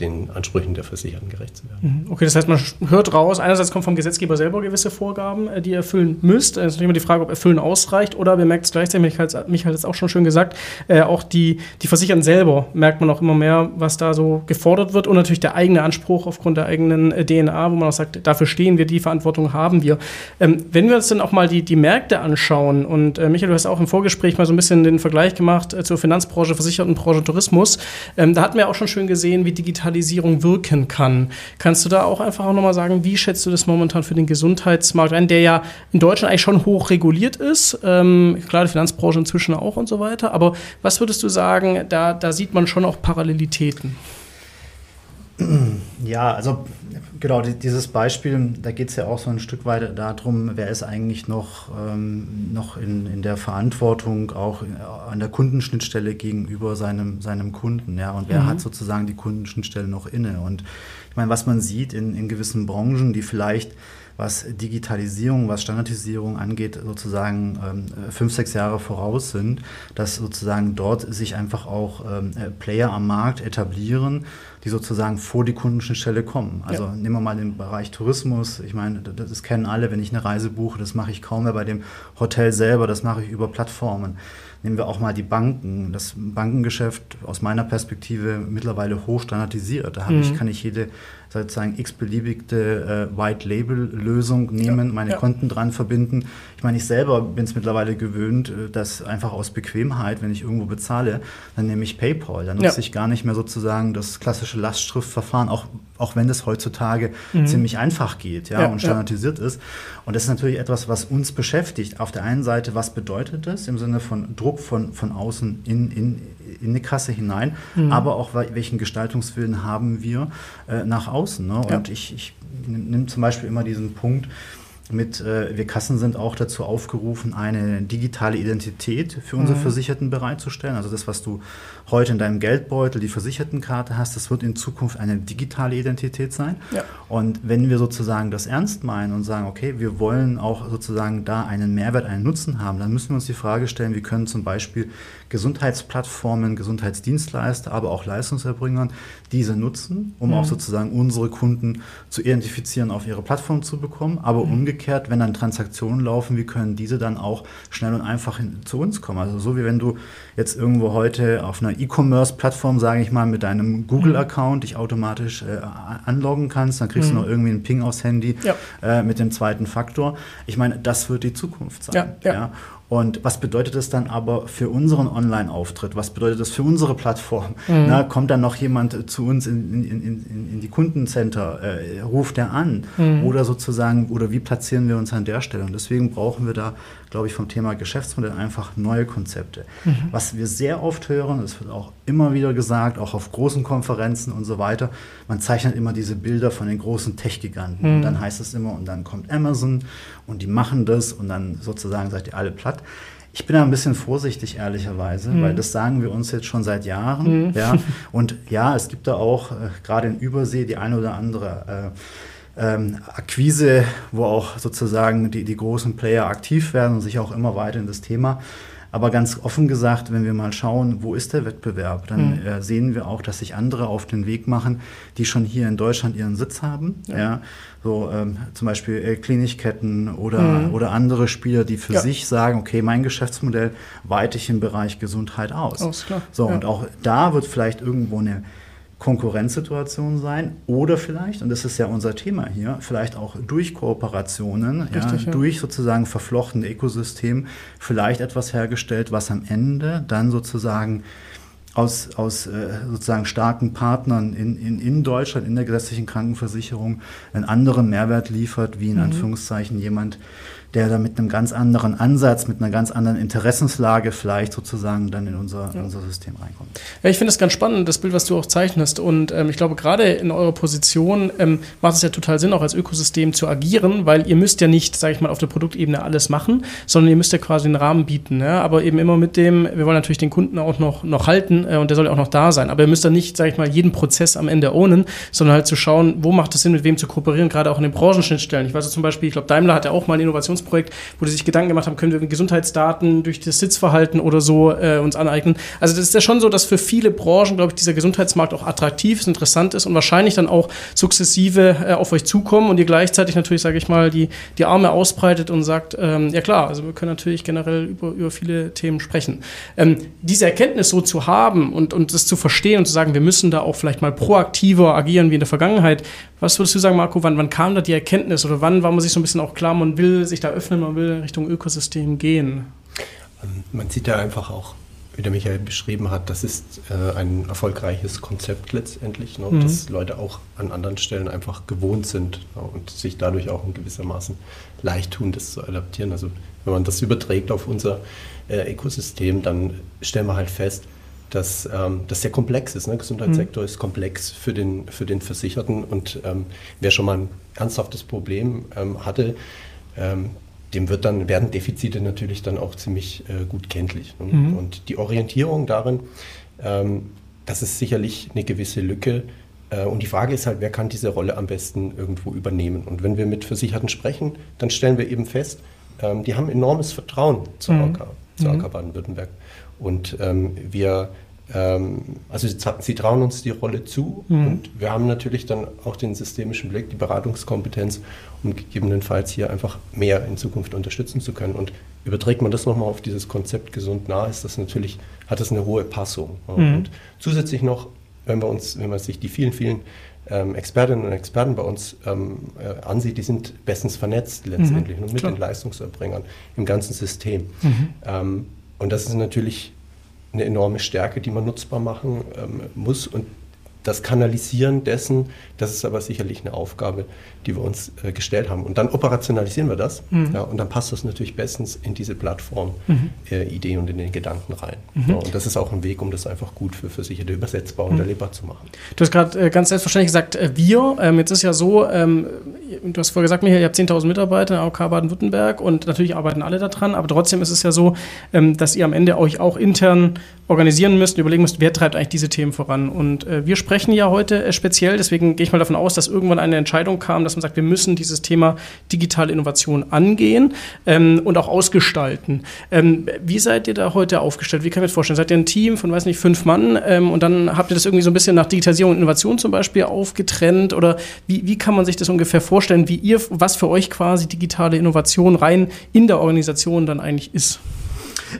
den Ansprüchen der Versicherten gerecht zu werden. Mhm. Okay, das heißt, man hört raus, einerseits kommen vom Gesetzgeber selber gewisse Vorgaben, äh, die ihr erfüllen müsst. Es ist natürlich immer die Frage, ob erfüllen ausreicht oder merken es gleichzeitig, Michael hat es auch schon schön gesagt, äh, auch die, die Versicherten selber merkt man auch immer mehr, was da so gefordert wird und natürlich der eigene Anspruch aufgrund der eigenen äh, DNA, wo man auch sagt, dafür stehen wir, die Verantwortung haben wir. Ähm, wenn wir uns dann auch mal die, die Märkte anschauen und äh, Michael, du hast auch im Vorgespräch mal so ein bisschen den Vergleich gemacht äh, zur Finanzbranche, Versichertenbranche, Tourismus, ähm, da hatten wir auch schon schön gesehen, wie Digitalisierung wirken kann. Kannst du da auch einfach auch nochmal sagen, wie schätzt du das momentan für den Gesundheitsmarkt ein, der ja in Deutschland eigentlich schon hoch reguliert ist? Ähm, klar, die Finanzbranche inzwischen auch und so weiter. Aber was würdest du sagen, da, da sieht man schon auch Parallelitäten? Ja, also genau, dieses Beispiel, da geht es ja auch so ein Stück weit darum, wer ist eigentlich noch, ähm, noch in, in der Verantwortung auch an der Kundenschnittstelle gegenüber seinem, seinem Kunden, ja, und wer mhm. hat sozusagen die Kundenschnittstelle noch inne. Und ich meine, was man sieht in, in gewissen Branchen, die vielleicht was Digitalisierung, was Standardisierung angeht, sozusagen ähm, fünf, sechs Jahre voraus sind, dass sozusagen dort sich einfach auch ähm, Player am Markt etablieren, die sozusagen vor die Kundenschnittstelle kommen. Also ja. nehmen wir mal den Bereich Tourismus. Ich meine, das, das kennen alle, wenn ich eine Reise buche, das mache ich kaum mehr bei dem Hotel selber, das mache ich über Plattformen. Nehmen wir auch mal die Banken. Das Bankengeschäft aus meiner Perspektive mittlerweile hochstandardisiert. Da mhm. ich, kann ich jede sozusagen x-beliebige äh, White-Label-Lösung nehmen, ja, meine ja. Konten dran verbinden. Ich meine, ich selber bin es mittlerweile gewöhnt, äh, dass einfach aus Bequemheit, wenn ich irgendwo bezahle, dann nehme ich PayPal. Dann nutze ja. ich gar nicht mehr sozusagen das klassische Lastschriftverfahren, auch, auch wenn das heutzutage mhm. ziemlich einfach geht ja, und standardisiert ist. Und das ist natürlich etwas, was uns beschäftigt. Auf der einen Seite, was bedeutet das im Sinne von Druck von, von außen in, in, in die Kasse hinein, mhm. aber auch welchen Gestaltungswillen haben wir äh, nach außen. Ne? Und ja. ich, ich nehme zum Beispiel immer diesen Punkt, mit, äh, wir Kassen sind auch dazu aufgerufen, eine digitale Identität für unsere mhm. Versicherten bereitzustellen. Also das, was du heute in deinem Geldbeutel, die Versichertenkarte hast, das wird in Zukunft eine digitale Identität sein. Ja. Und wenn wir sozusagen das ernst meinen und sagen, okay, wir wollen auch sozusagen da einen Mehrwert, einen Nutzen haben, dann müssen wir uns die Frage stellen, wie können zum Beispiel Gesundheitsplattformen, Gesundheitsdienstleister, aber auch Leistungserbringern diese nutzen, um mhm. auch sozusagen unsere Kunden zu identifizieren, auf ihre Plattform zu bekommen. Aber mhm. Umgekehrt, wenn dann Transaktionen laufen, wie können diese dann auch schnell und einfach hin, zu uns kommen? Also so wie wenn du jetzt irgendwo heute auf einer E-Commerce-Plattform, sage ich mal, mit deinem Google-Account dich automatisch äh, anloggen kannst, dann kriegst mhm. du noch irgendwie einen Ping aufs Handy ja. äh, mit dem zweiten Faktor. Ich meine, das wird die Zukunft sein. Ja, ja. Und was bedeutet das dann aber für unseren Online-Auftritt? Was bedeutet das für unsere Plattform? Mhm. Na, kommt dann noch jemand zu uns in, in, in, in die Kundencenter? Äh, ruft er an? Mhm. Oder sozusagen, oder wie platzieren wir uns an der Stelle? Und deswegen brauchen wir da, glaube ich, vom Thema Geschäftsmodell einfach neue Konzepte. Mhm. Was wir sehr oft hören, das wird auch immer wieder gesagt, auch auf großen Konferenzen und so weiter, man zeichnet immer diese Bilder von den großen Tech-Giganten. Und mhm. dann heißt es immer, und dann kommt Amazon und die machen das und dann sozusagen seid ihr alle platt. Ich bin da ein bisschen vorsichtig, ehrlicherweise, mhm. weil das sagen wir uns jetzt schon seit Jahren. Mhm. Ja. [LAUGHS] Und ja, es gibt da auch, äh, gerade in Übersee, die eine oder andere äh, ähm, Akquise, wo auch sozusagen die, die großen Player aktiv werden und sich auch immer weiter in das Thema aber ganz offen gesagt, wenn wir mal schauen, wo ist der Wettbewerb, dann mhm. äh, sehen wir auch, dass sich andere auf den Weg machen, die schon hier in Deutschland ihren Sitz haben. Ja. ja so ähm, zum Beispiel äh, Klinikketten oder, mhm. oder andere Spieler, die für ja. sich sagen, okay, mein Geschäftsmodell weite ich im Bereich Gesundheit aus. klar. So, ja. und auch da wird vielleicht irgendwo eine Konkurrenzsituation sein oder vielleicht, und das ist ja unser Thema hier, vielleicht auch durch Kooperationen, Richtig, ja, ja. durch sozusagen verflochtene Ökosystem vielleicht etwas hergestellt, was am Ende dann sozusagen aus, aus äh, sozusagen starken Partnern in, in, in Deutschland, in der gesetzlichen Krankenversicherung, einen anderen Mehrwert liefert, wie in mhm. Anführungszeichen jemand, der da mit einem ganz anderen Ansatz, mit einer ganz anderen Interessenslage vielleicht sozusagen dann in unser, ja. unser System reinkommt. Ja, ich finde das ganz spannend, das Bild, was du auch zeichnest. Und ähm, ich glaube, gerade in eurer Position ähm, macht es ja total Sinn, auch als Ökosystem zu agieren, weil ihr müsst ja nicht, sage ich mal, auf der Produktebene alles machen, sondern ihr müsst ja quasi einen Rahmen bieten. Ja? Aber eben immer mit dem, wir wollen natürlich den Kunden auch noch, noch halten äh, und der soll ja auch noch da sein. Aber ihr müsst dann nicht, sage ich mal, jeden Prozess am Ende ownen, sondern halt zu schauen, wo macht es Sinn, mit wem zu kooperieren, gerade auch in den Branchenschnittstellen. Ich weiß zum Beispiel, ich glaube, Daimler hat ja auch mal ein Innovations Innovationsprojekt, wo die sich Gedanken gemacht haben, können wir Gesundheitsdaten durch das Sitzverhalten oder so äh, uns aneignen. Also das ist ja schon so, dass für viele Branchen, glaube ich, dieser Gesundheitsmarkt auch attraktiv ist, interessant ist und wahrscheinlich dann auch sukzessive äh, auf euch zukommen und ihr gleichzeitig natürlich, sage ich mal, die, die Arme ausbreitet und sagt, ähm, ja klar, also wir können natürlich generell über, über viele Themen sprechen. Ähm, diese Erkenntnis so zu haben und, und das zu verstehen und zu sagen, wir müssen da auch vielleicht mal proaktiver agieren wie in der Vergangenheit, was würdest du sagen, Marco, wann, wann kam da die Erkenntnis oder wann war man sich so ein bisschen auch klar, man will sich da öffnen, man will Richtung Ökosystem gehen? Ähm, man sieht ja einfach auch, wie der Michael beschrieben hat, das ist äh, ein erfolgreiches Konzept letztendlich, ne, mhm. dass Leute auch an anderen Stellen einfach gewohnt sind ne, und sich dadurch auch in gewissermaßen leicht tun, das zu adaptieren. Also wenn man das überträgt auf unser äh, Ökosystem, dann stellen wir halt fest, dass ähm, das sehr komplex ist. Ne? Gesundheitssektor mhm. ist komplex für den, für den Versicherten und ähm, wer schon mal ein ernsthaftes Problem ähm, hatte, ähm, dem wird dann, werden Defizite natürlich dann auch ziemlich äh, gut kenntlich. Ne? Mhm. Und die Orientierung darin, ähm, das ist sicherlich eine gewisse Lücke. Äh, und die Frage ist halt, wer kann diese Rolle am besten irgendwo übernehmen? Und wenn wir mit Versicherten sprechen, dann stellen wir eben fest, ähm, die haben enormes Vertrauen zur mhm. AK, zur AK mhm. Baden-Württemberg. Und ähm, wir, also sie, sie, trauen uns die Rolle zu mhm. und wir haben natürlich dann auch den systemischen Blick, die Beratungskompetenz, um gegebenenfalls hier einfach mehr in Zukunft unterstützen zu können. Und überträgt man das nochmal auf dieses Konzept gesund nah, ist das natürlich, hat das eine hohe Passung. Mhm. Und zusätzlich noch, wenn wir uns, wenn man sich die vielen, vielen ähm, Expertinnen und Experten bei uns ähm, äh, ansieht, die sind bestens vernetzt letztendlich mhm, mit klar. den Leistungserbringern im ganzen System. Mhm. Ähm, und das ist natürlich eine enorme Stärke, die man nutzbar machen ähm, muss. Und das Kanalisieren dessen, das ist aber sicherlich eine Aufgabe, die wir uns äh, gestellt haben. Und dann operationalisieren wir das mhm. ja, und dann passt das natürlich bestens in diese Plattform-Idee mhm. äh, und in den Gedanken rein. Mhm. Ja, und das ist auch ein Weg, um das einfach gut für Versicherte übersetzbar und mhm. erlebbar zu machen. Du hast gerade äh, ganz selbstverständlich gesagt, äh, wir. Ähm, jetzt ist ja so, ähm, du hast vorher gesagt, Michael, ihr habt 10.000 Mitarbeiter in AOK Baden-Württemberg und natürlich arbeiten alle daran, aber trotzdem ist es ja so, ähm, dass ihr am Ende euch auch intern organisieren müsst, überlegen müsst, wer treibt eigentlich diese Themen voran. Und äh, wir sprechen ja heute äh, speziell, deswegen gehe ich mal davon aus, dass irgendwann eine Entscheidung kam, dass man sagt, wir müssen dieses Thema digitale Innovation angehen ähm, und auch ausgestalten. Ähm, wie seid ihr da heute aufgestellt? Wie kann ich mir das vorstellen? Seid ihr ein Team von, weiß nicht, fünf Mann ähm, und dann habt ihr das irgendwie so ein bisschen nach Digitalisierung und Innovation zum Beispiel aufgetrennt? Oder wie, wie kann man sich das ungefähr vorstellen, wie ihr, was für euch quasi digitale Innovation rein in der Organisation dann eigentlich ist?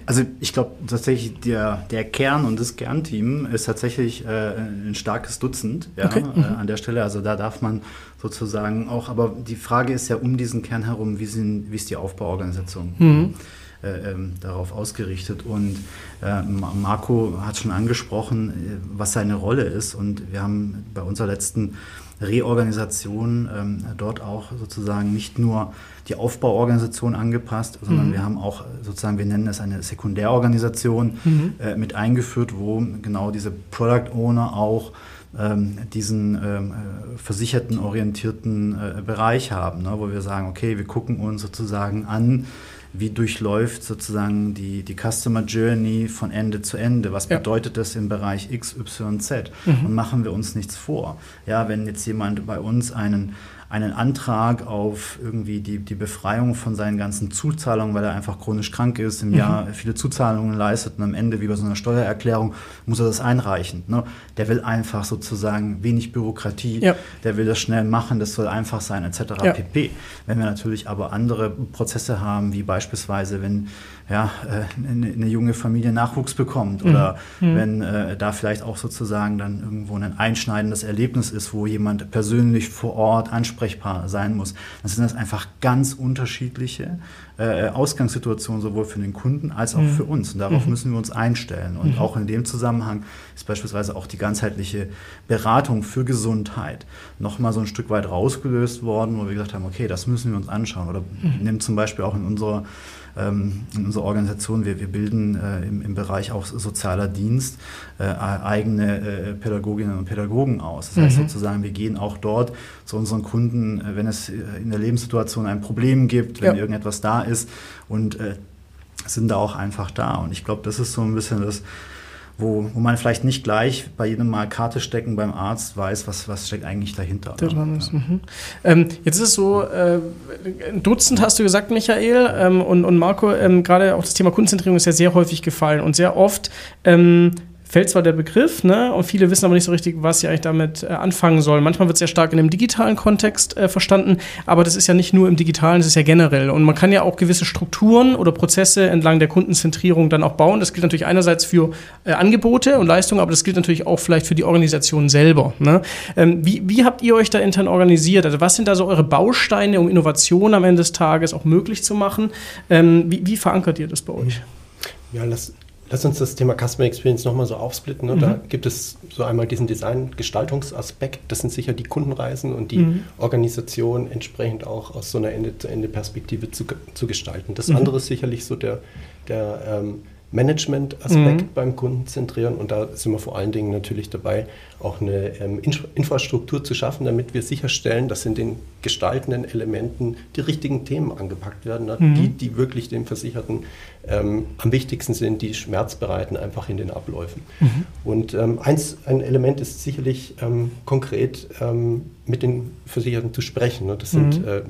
Also ich glaube tatsächlich, der, der Kern und das Kernteam ist tatsächlich äh, ein starkes Dutzend ja, okay. äh, an der Stelle. Also da darf man sozusagen auch, aber die Frage ist ja um diesen Kern herum, wie, sind, wie ist die Aufbauorganisation? Mhm. Äh, ähm, darauf ausgerichtet. Und äh, Marco hat schon angesprochen, äh, was seine Rolle ist. Und wir haben bei unserer letzten Reorganisation ähm, dort auch sozusagen nicht nur die Aufbauorganisation angepasst, sondern mhm. wir haben auch sozusagen, wir nennen es eine Sekundärorganisation mhm. äh, mit eingeführt, wo genau diese Product Owner auch ähm, diesen ähm, äh, versicherten orientierten äh, Bereich haben, ne, wo wir sagen, okay, wir gucken uns sozusagen an, wie durchläuft sozusagen die, die Customer Journey von Ende zu Ende? Was ja. bedeutet das im Bereich X, Y, Z? Mhm. Und machen wir uns nichts vor. Ja, wenn jetzt jemand bei uns einen einen Antrag auf irgendwie die, die Befreiung von seinen ganzen Zuzahlungen, weil er einfach chronisch krank ist, im mhm. Jahr viele Zuzahlungen leistet und am Ende, wie bei so einer Steuererklärung, muss er das einreichen. Ne? Der will einfach sozusagen wenig Bürokratie, ja. der will das schnell machen, das soll einfach sein, etc. Ja. pp. Wenn wir natürlich aber andere Prozesse haben, wie beispielsweise, wenn ja, äh, eine, eine, junge Familie Nachwuchs bekommt mhm. oder mhm. wenn äh, da vielleicht auch sozusagen dann irgendwo ein einschneidendes Erlebnis ist, wo jemand persönlich vor Ort ansprechbar sein muss, dann sind das einfach ganz unterschiedliche äh, Ausgangssituationen sowohl für den Kunden als auch mhm. für uns. Und darauf mhm. müssen wir uns einstellen. Und mhm. auch in dem Zusammenhang ist beispielsweise auch die ganzheitliche Beratung für Gesundheit nochmal so ein Stück weit rausgelöst worden, wo wir gesagt haben, okay, das müssen wir uns anschauen. Oder mhm. nehmen zum Beispiel auch in unserer ähm, in unserer Organisation, wir, wir bilden äh, im, im, Bereich auch sozialer Dienst äh, eigene äh, Pädagoginnen und Pädagogen aus. Das heißt mhm. sozusagen, wir gehen auch dort zu unseren Kunden, äh, wenn es äh, in der Lebenssituation ein Problem gibt, wenn ja. irgendetwas da ist und äh, sind da auch einfach da. Und ich glaube, das ist so ein bisschen das, wo, wo man vielleicht nicht gleich bei jedem Mal Karte stecken beim Arzt weiß, was, was steckt eigentlich dahinter. Ist, mhm. ähm, jetzt ist es so, äh, ein Dutzend hast du gesagt, Michael, ähm, und, und Marco, ähm, gerade auch das Thema Kundenzentrierung ist ja sehr häufig gefallen und sehr oft ähm, fällt zwar der Begriff, ne, und viele wissen aber nicht so richtig, was sie eigentlich damit äh, anfangen sollen. Manchmal wird es sehr stark in dem digitalen Kontext äh, verstanden, aber das ist ja nicht nur im digitalen, das ist ja generell. Und man kann ja auch gewisse Strukturen oder Prozesse entlang der Kundenzentrierung dann auch bauen. Das gilt natürlich einerseits für äh, Angebote und Leistungen, aber das gilt natürlich auch vielleicht für die Organisation selber. Ne? Ähm, wie, wie habt ihr euch da intern organisiert? Also was sind da so eure Bausteine, um Innovation am Ende des Tages auch möglich zu machen? Ähm, wie, wie verankert ihr das bei euch? Ja, lass, Lass uns das Thema Customer Experience nochmal so aufsplitten. Ne? Mhm. Da gibt es so einmal diesen Design-Gestaltungsaspekt. Das sind sicher die Kundenreisen und die mhm. Organisation entsprechend auch aus so einer Ende-zu-Ende-Perspektive zu, zu gestalten. Das mhm. andere ist sicherlich so der, der, ähm, Management-Aspekt mhm. beim Kunden zentrieren und da sind wir vor allen Dingen natürlich dabei, auch eine ähm, Infrastruktur zu schaffen, damit wir sicherstellen, dass in den gestaltenden Elementen die richtigen Themen angepackt werden, ne? mhm. die, die wirklich den Versicherten ähm, am wichtigsten sind, die Schmerz bereiten einfach in den Abläufen. Mhm. Und ähm, eins, ein Element ist sicherlich ähm, konkret ähm, mit den Versicherten zu sprechen. Ne? Das sind mhm. äh,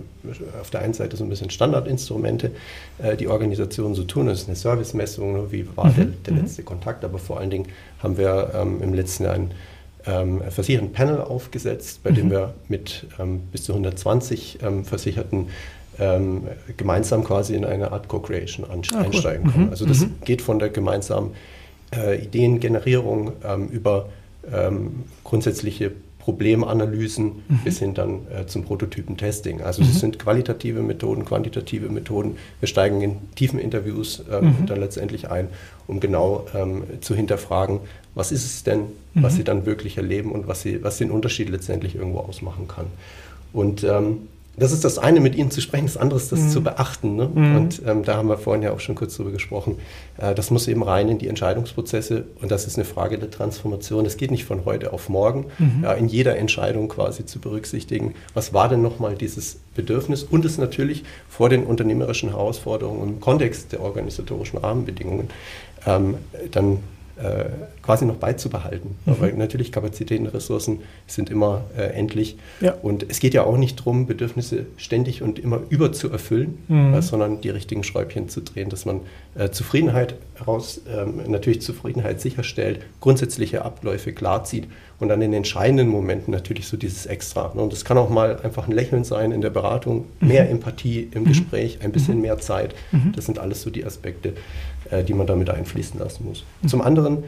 auf der einen Seite so ein bisschen Standardinstrumente, äh, die Organisationen so tun. Das ist eine Servicemessung, ne? wie war der, mhm. der, mhm. letzte Kontakt. Aber vor allen Dingen haben wir ähm, im letzten Jahr ein ähm, Versicherten-Panel aufgesetzt, bei mhm. dem wir mit ähm, bis zu 120 ähm, Versicherten ähm, gemeinsam quasi in eine Art Co-Creation ah, einsteigen cool. können. Mhm. Also das mhm. geht von der gemeinsamen äh, Ideengenerierung ähm, über ähm, grundsätzliche Problemanalysen mhm. bis hin dann äh, zum Prototypen-Testing. Also es mhm. sind qualitative Methoden, quantitative Methoden. Wir steigen in tiefen Interviews äh, mhm. dann letztendlich ein, um genau ähm, zu hinterfragen, was ist es denn, was mhm. sie dann wirklich erleben und was, sie, was den Unterschied letztendlich irgendwo ausmachen kann. Und ähm, das ist das eine, mit ihnen zu sprechen, das andere ist das mhm. zu beachten. Ne? Mhm. Und ähm, da haben wir vorhin ja auch schon kurz drüber gesprochen. Äh, das muss eben rein in die Entscheidungsprozesse und das ist eine Frage der Transformation. Es geht nicht von heute auf morgen, mhm. ja, in jeder Entscheidung quasi zu berücksichtigen, was war denn nochmal dieses Bedürfnis und es natürlich vor den unternehmerischen Herausforderungen im Kontext der organisatorischen Rahmenbedingungen ähm, dann äh, quasi noch beizubehalten. Mhm. Weil natürlich Kapazitäten, Ressourcen sind immer äh, endlich. Ja. Und es geht ja auch nicht darum, Bedürfnisse ständig und immer über zu erfüllen, mhm. äh, sondern die richtigen Schräubchen zu drehen, dass man äh, Zufriedenheit heraus, ähm, natürlich Zufriedenheit sicherstellt, grundsätzliche Abläufe klarzieht und dann in entscheidenden Momenten natürlich so dieses Extra. Ne? Und das kann auch mal einfach ein Lächeln sein in der Beratung, mhm. mehr Empathie im mhm. Gespräch, ein bisschen mhm. mehr Zeit. Mhm. Das sind alles so die Aspekte, äh, die man damit einfließen lassen muss. Mhm. Zum anderen,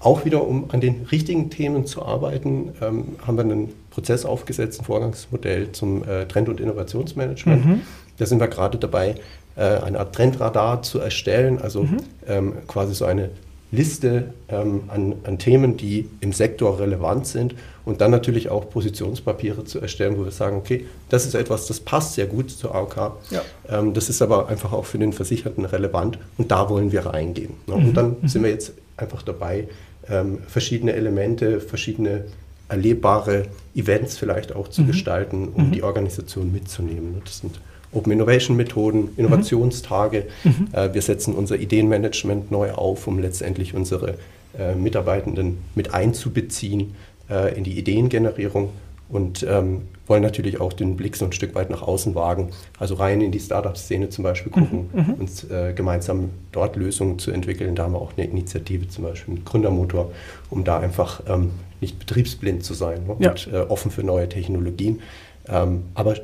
auch wieder um an den richtigen Themen zu arbeiten, ähm, haben wir einen Prozess aufgesetzt, ein Vorgangsmodell zum äh, Trend- und Innovationsmanagement. Mhm. Da sind wir gerade dabei, äh, eine Art Trendradar zu erstellen, also mhm. ähm, quasi so eine Liste ähm, an, an, Themen, die im Sektor relevant sind und dann natürlich auch Positionspapiere zu erstellen, wo wir sagen, okay, das ist etwas, das passt sehr gut zur AOK, ja. ähm, das ist aber einfach auch für den Versicherten relevant und da wollen wir reingehen. Ne? Mhm. Und dann mhm. sind wir jetzt einfach dabei, ähm, verschiedene Elemente, verschiedene erlebbare Events vielleicht auch zu mhm. gestalten, um mhm. die Organisation mitzunehmen. Das sind Open Innovation Methoden, Innovationstage. Mhm. Äh, wir setzen unser Ideenmanagement neu auf, um letztendlich unsere äh, Mitarbeitenden mit einzubeziehen äh, in die Ideengenerierung und ähm, wollen natürlich auch den Blick so ein Stück weit nach außen wagen, also rein in die Startup-Szene zum Beispiel gucken mhm, mhm. und äh, gemeinsam dort Lösungen zu entwickeln. Da haben wir auch eine Initiative, zum Beispiel einen Gründermotor, um da einfach ähm, nicht betriebsblind zu sein ne? ja. und äh, offen für neue Technologien. Ähm, aber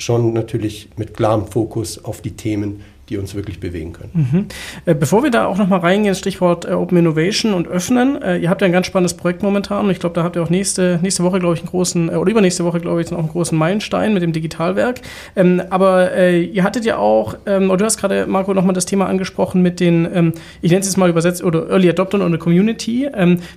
schon natürlich mit klarem Fokus auf die Themen, die uns wirklich bewegen können. Mhm. Äh, bevor wir da auch nochmal reingehen, Stichwort äh, Open Innovation und Öffnen. Äh, ihr habt ja ein ganz spannendes Projekt momentan und ich glaube, da habt ihr auch nächste, nächste Woche, glaube ich, einen großen, oder übernächste Woche, glaube ich, noch einen großen Meilenstein mit dem Digitalwerk. Ähm, aber ihr hattet ja auch, ähm, oder du hast gerade, Marco, nochmal das Thema angesprochen mit den, ähm, ich nenne es jetzt mal übersetzt, oder Early Adoptern und der Community,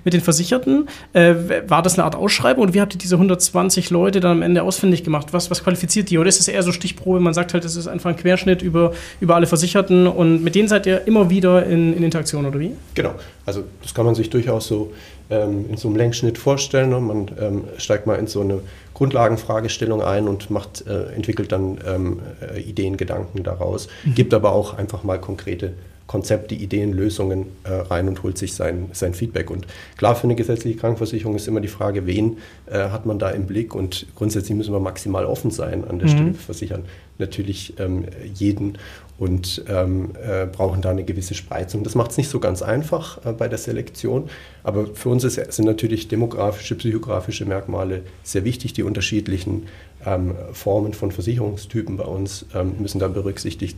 mit den Versicherten. War das eine Art Ausschreibung oder wie habt ihr diese 120 Leute dann am Ende ausfindig gemacht? Was, was qualifiziert die? Oder ist es eher so Stichprobe, man sagt halt, es ist einfach ein Querschnitt über, über alle alle Versicherten und mit denen seid ihr immer wieder in, in Interaktion, oder wie? Genau, also das kann man sich durchaus so ähm, in so einem Längsschnitt vorstellen. Ne? Man ähm, steigt mal in so eine Grundlagenfragestellung ein und macht, äh, entwickelt dann ähm, äh, Ideen, Gedanken daraus, mhm. gibt aber auch einfach mal konkrete Konzepte, Ideen, Lösungen äh, rein und holt sich sein, sein Feedback. Und klar, für eine gesetzliche Krankenversicherung ist immer die Frage, wen äh, hat man da im Blick? Und grundsätzlich müssen wir maximal offen sein an der mhm. Stelle. Versichern natürlich ähm, jeden und ähm, äh, brauchen da eine gewisse Spreizung. Das macht es nicht so ganz einfach äh, bei der Selektion, aber für uns ist, sind natürlich demografische, psychografische Merkmale sehr wichtig. Die unterschiedlichen ähm, Formen von Versicherungstypen bei uns ähm, müssen da berücksichtigt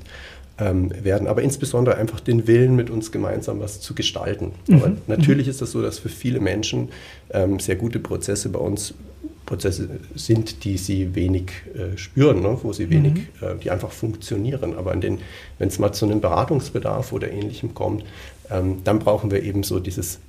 ähm, werden, aber insbesondere einfach den Willen, mit uns gemeinsam was zu gestalten. Mhm. Natürlich ist das so, dass für viele Menschen ähm, sehr gute Prozesse bei uns Prozesse sind, die sie wenig äh, spüren, ne? wo sie wenig, mhm. äh, die einfach funktionieren. Aber wenn es mal zu einem Beratungsbedarf oder ähnlichem kommt, ähm, dann brauchen wir eben so dieses,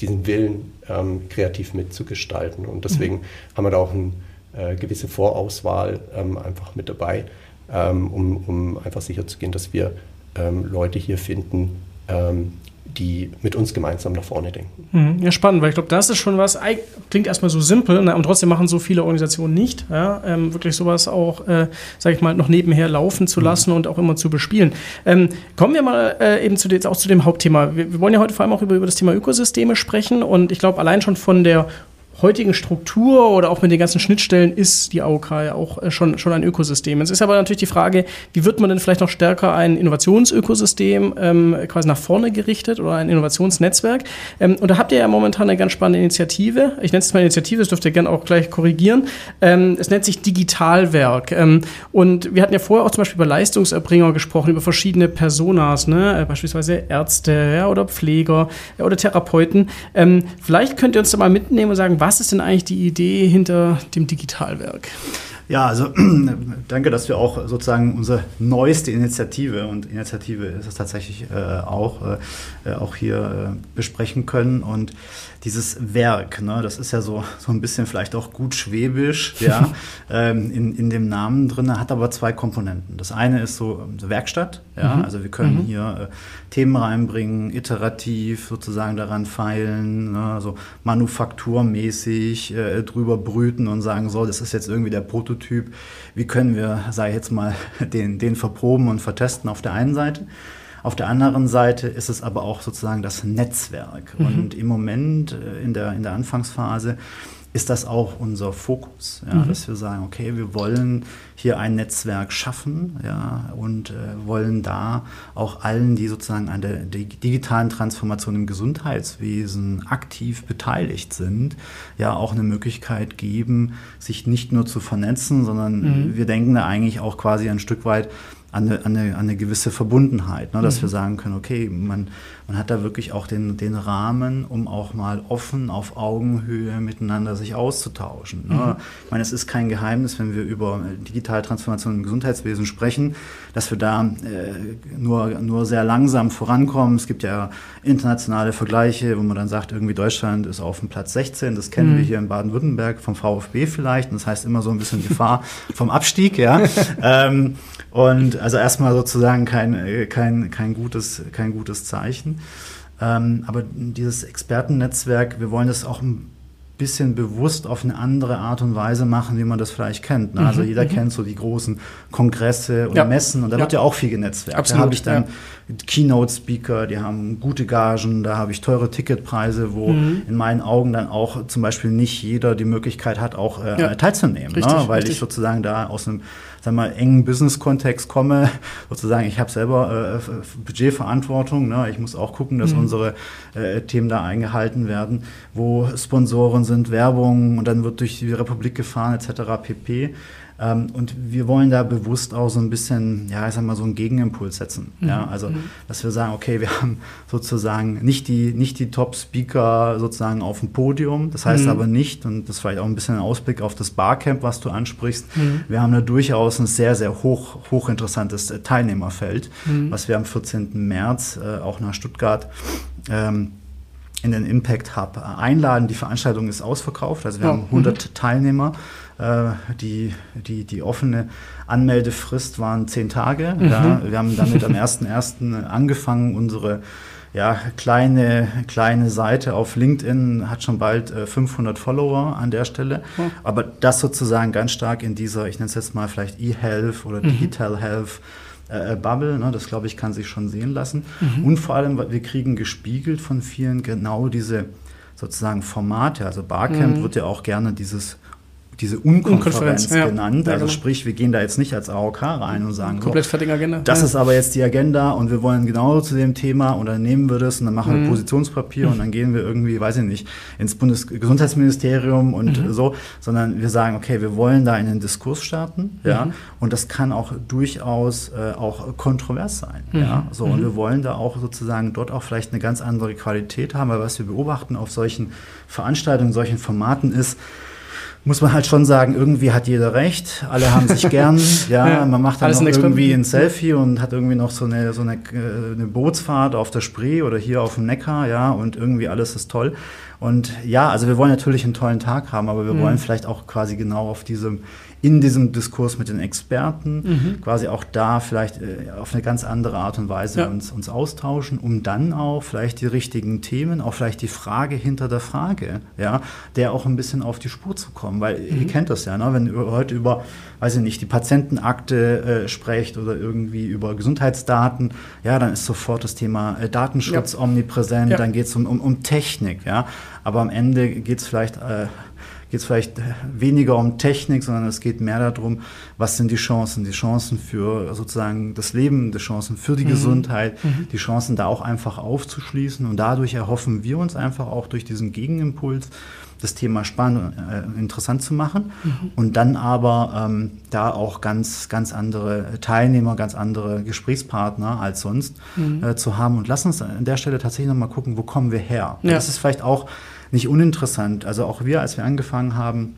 diesen Willen, ähm, kreativ mitzugestalten. Und deswegen mhm. haben wir da auch eine äh, gewisse Vorauswahl ähm, einfach mit dabei, ähm, um, um einfach sicherzugehen, dass wir ähm, Leute hier finden, ähm, die mit uns gemeinsam nach vorne denken. Mhm. Ja, spannend, weil ich glaube, das ist schon was, klingt erstmal so simpel ne, und trotzdem machen so viele Organisationen nicht, ja, ähm, wirklich sowas auch, äh, sage ich mal, noch nebenher laufen zu lassen mhm. und auch immer zu bespielen. Ähm, kommen wir mal äh, eben zu, jetzt auch zu dem Hauptthema. Wir, wir, wollen ja heute vor allem auch über, über das Thema Ökosysteme sprechen und ich glaube, allein schon von der heutigen Struktur oder auch mit den ganzen Schnittstellen ist die AOK ja auch äh, schon, schon ein Ökosystem. Es ist aber natürlich die Frage, wie wird man denn vielleicht noch stärker ein Innovationsökosystem ähm, quasi nach vorne gerichtet oder ein Innovationsnetzwerk? Ähm, und da habt ihr ja momentan eine ganz spannende Initiative. Ich nenne es mal Initiative, das dürft ihr gerne auch gleich korrigieren. Ähm, es nennt sich Digitalwerk. Ähm, und wir hatten ja vorher auch zum Beispiel über Leistungserbringer gesprochen, über verschiedene Personas, ne? Äh, beispielsweise Ärzte ja, oder Pfleger ja, oder Therapeuten. Ähm, vielleicht könnt ihr uns da mal mitnehmen und sagen, was was ist denn eigentlich die Idee hinter dem Digitalwerk? Ja, also [CLEARS THROAT] danke, dass wir auch sozusagen unsere neueste Initiative und Initiative ist es tatsächlich äh, auch, äh, auch hier äh, besprechen können. Und dieses Werk, ne, das ist ja so, so ein bisschen vielleicht auch gut schwäbisch, [LAUGHS] ja, ähm, in, in dem Namen drin, hat aber zwei Komponenten. Das eine ist so Werkstatt, ja, mhm. also wir können mhm. hier äh, Themen reinbringen, iterativ sozusagen daran feilen, ne, so manufakturmäßig äh, drüber brüten und sagen, so, das ist jetzt irgendwie der Prototyp, wie können wir, ich jetzt mal, [LAUGHS] den, den verproben und vertesten auf der einen Seite. Auf der anderen Seite ist es aber auch sozusagen das Netzwerk. Mhm. Und im Moment äh, in der, in der Anfangsphase ist das auch unser Fokus, ja, mhm. dass wir sagen, okay, wir wollen hier ein Netzwerk schaffen ja, und äh, wollen da auch allen, die sozusagen an der digitalen Transformation im Gesundheitswesen aktiv beteiligt sind, ja auch eine Möglichkeit geben, sich nicht nur zu vernetzen, sondern mhm. wir denken da eigentlich auch quasi ein Stück weit an eine, an eine, an eine gewisse Verbundenheit, ne? dass mhm. wir sagen können, okay, man, man hat da wirklich auch den, den Rahmen, um auch mal offen auf Augenhöhe miteinander sich auszutauschen. Ne? Mhm. Ich meine, es ist kein Geheimnis, wenn wir über digitale Transformation im Gesundheitswesen sprechen, dass wir da äh, nur, nur sehr langsam vorankommen. Es gibt ja internationale Vergleiche, wo man dann sagt, irgendwie Deutschland ist auf dem Platz 16, das kennen mhm. wir hier in Baden-Württemberg vom VfB vielleicht, und das heißt immer so ein bisschen Gefahr [LAUGHS] vom Abstieg, ja. ähm, und also erstmal sozusagen kein, äh, kein, kein, gutes, kein gutes Zeichen. Ähm, aber dieses Expertennetzwerk, wir wollen das auch ein bisschen bewusst auf eine andere Art und Weise machen, wie man das vielleicht kennt. Ne? Also mhm, jeder mhm. kennt so die großen Kongresse und ja. Messen und da ja. wird ja auch viel genetzwerkt. Absolut, da habe ich dann ja. Keynote-Speaker, die haben gute Gagen, da habe ich teure Ticketpreise, wo mhm. in meinen Augen dann auch zum Beispiel nicht jeder die Möglichkeit hat, auch äh, teilzunehmen, richtig, ne? weil richtig. ich sozusagen da aus einem sag mal, engen Business-Kontext komme, [LAUGHS] sozusagen, ich habe selber äh, Budgetverantwortung, ne? ich muss auch gucken, dass mhm. unsere äh, Themen da eingehalten werden, wo Sponsoren sind, Werbung und dann wird durch die Republik gefahren etc. pp. Ähm, und wir wollen da bewusst auch so ein bisschen, ja, ich sag mal, so einen Gegenimpuls setzen. Mhm. Ja, also, mhm. dass wir sagen, okay, wir haben sozusagen nicht die, nicht die Top-Speaker sozusagen auf dem Podium. Das heißt mhm. aber nicht, und das ist vielleicht auch ein bisschen ein Ausblick auf das Barcamp, was du ansprichst, mhm. wir haben da durchaus ein sehr, sehr hoch, hochinteressantes äh, Teilnehmerfeld, mhm. was wir am 14. März äh, auch nach Stuttgart ähm, in den Impact Hub einladen. Die Veranstaltung ist ausverkauft, also wir ja. haben 100 mhm. Teilnehmer. Äh, die, die, die offene Anmeldefrist waren zehn Tage. Mhm. Ja. Wir haben damit am 1.1. angefangen, unsere ja, kleine, kleine Seite auf LinkedIn hat schon bald äh, 500 Follower an der Stelle. Mhm. Aber das sozusagen ganz stark in dieser, ich nenne es jetzt mal vielleicht E-Health oder mhm. Digital Health äh, Bubble, ne, das glaube ich kann sich schon sehen lassen. Mhm. Und vor allem, wir kriegen gespiegelt von vielen genau diese sozusagen Formate. Also Barcamp mhm. wird ja auch gerne dieses diese Unkonferenz ja. genannt. Ja, also genau. sprich, wir gehen da jetzt nicht als AOK rein und sagen, komplett so, fertige Agenda. Das ja. ist aber jetzt die Agenda und wir wollen genau zu dem Thema und dann nehmen wir das und dann machen wir mhm. Positionspapier mhm. und dann gehen wir irgendwie, weiß ich nicht, ins Bundesgesundheitsministerium und mhm. so, sondern wir sagen, okay, wir wollen da einen Diskurs starten, ja, mhm. und das kann auch durchaus äh, auch kontrovers sein, ja, mhm. so und mhm. wir wollen da auch sozusagen dort auch vielleicht eine ganz andere Qualität haben, weil was wir beobachten auf solchen Veranstaltungen, solchen Formaten ist, muss man halt schon sagen, irgendwie hat jeder recht, alle haben sich [LAUGHS] gern, ja, ja man macht dann noch irgendwie ein Selfie und hat irgendwie noch so eine, so eine, äh, eine Bootsfahrt auf der Spree oder hier auf dem Neckar, ja, und irgendwie alles ist toll. Und ja, also wir wollen natürlich einen tollen Tag haben, aber wir mhm. wollen vielleicht auch quasi genau auf diesem in diesem Diskurs mit den Experten mhm. quasi auch da vielleicht äh, auf eine ganz andere Art und Weise ja. uns, uns austauschen, um dann auch vielleicht die richtigen Themen, auch vielleicht die Frage hinter der Frage, ja, der auch ein bisschen auf die Spur zu kommen. Weil mhm. ihr kennt das ja, ne? wenn ihr heute über, weiß ich nicht, die Patientenakte äh, sprecht oder irgendwie über Gesundheitsdaten, ja, dann ist sofort das Thema äh, Datenschutz ja. omnipräsent, ja. dann geht es um, um, um Technik, ja. Aber am Ende geht es vielleicht äh, geht es vielleicht weniger um Technik, sondern es geht mehr darum, was sind die Chancen, die Chancen für sozusagen das Leben, die Chancen für die mhm. Gesundheit, mhm. die Chancen da auch einfach aufzuschließen. Und dadurch erhoffen wir uns einfach auch durch diesen Gegenimpuls, das Thema spannend und äh, interessant zu machen mhm. und dann aber ähm, da auch ganz, ganz andere Teilnehmer, ganz andere Gesprächspartner als sonst mhm. äh, zu haben. Und lass uns an der Stelle tatsächlich nochmal gucken, wo kommen wir her. Ja. Das ist vielleicht auch nicht uninteressant. Also auch wir, als wir angefangen haben,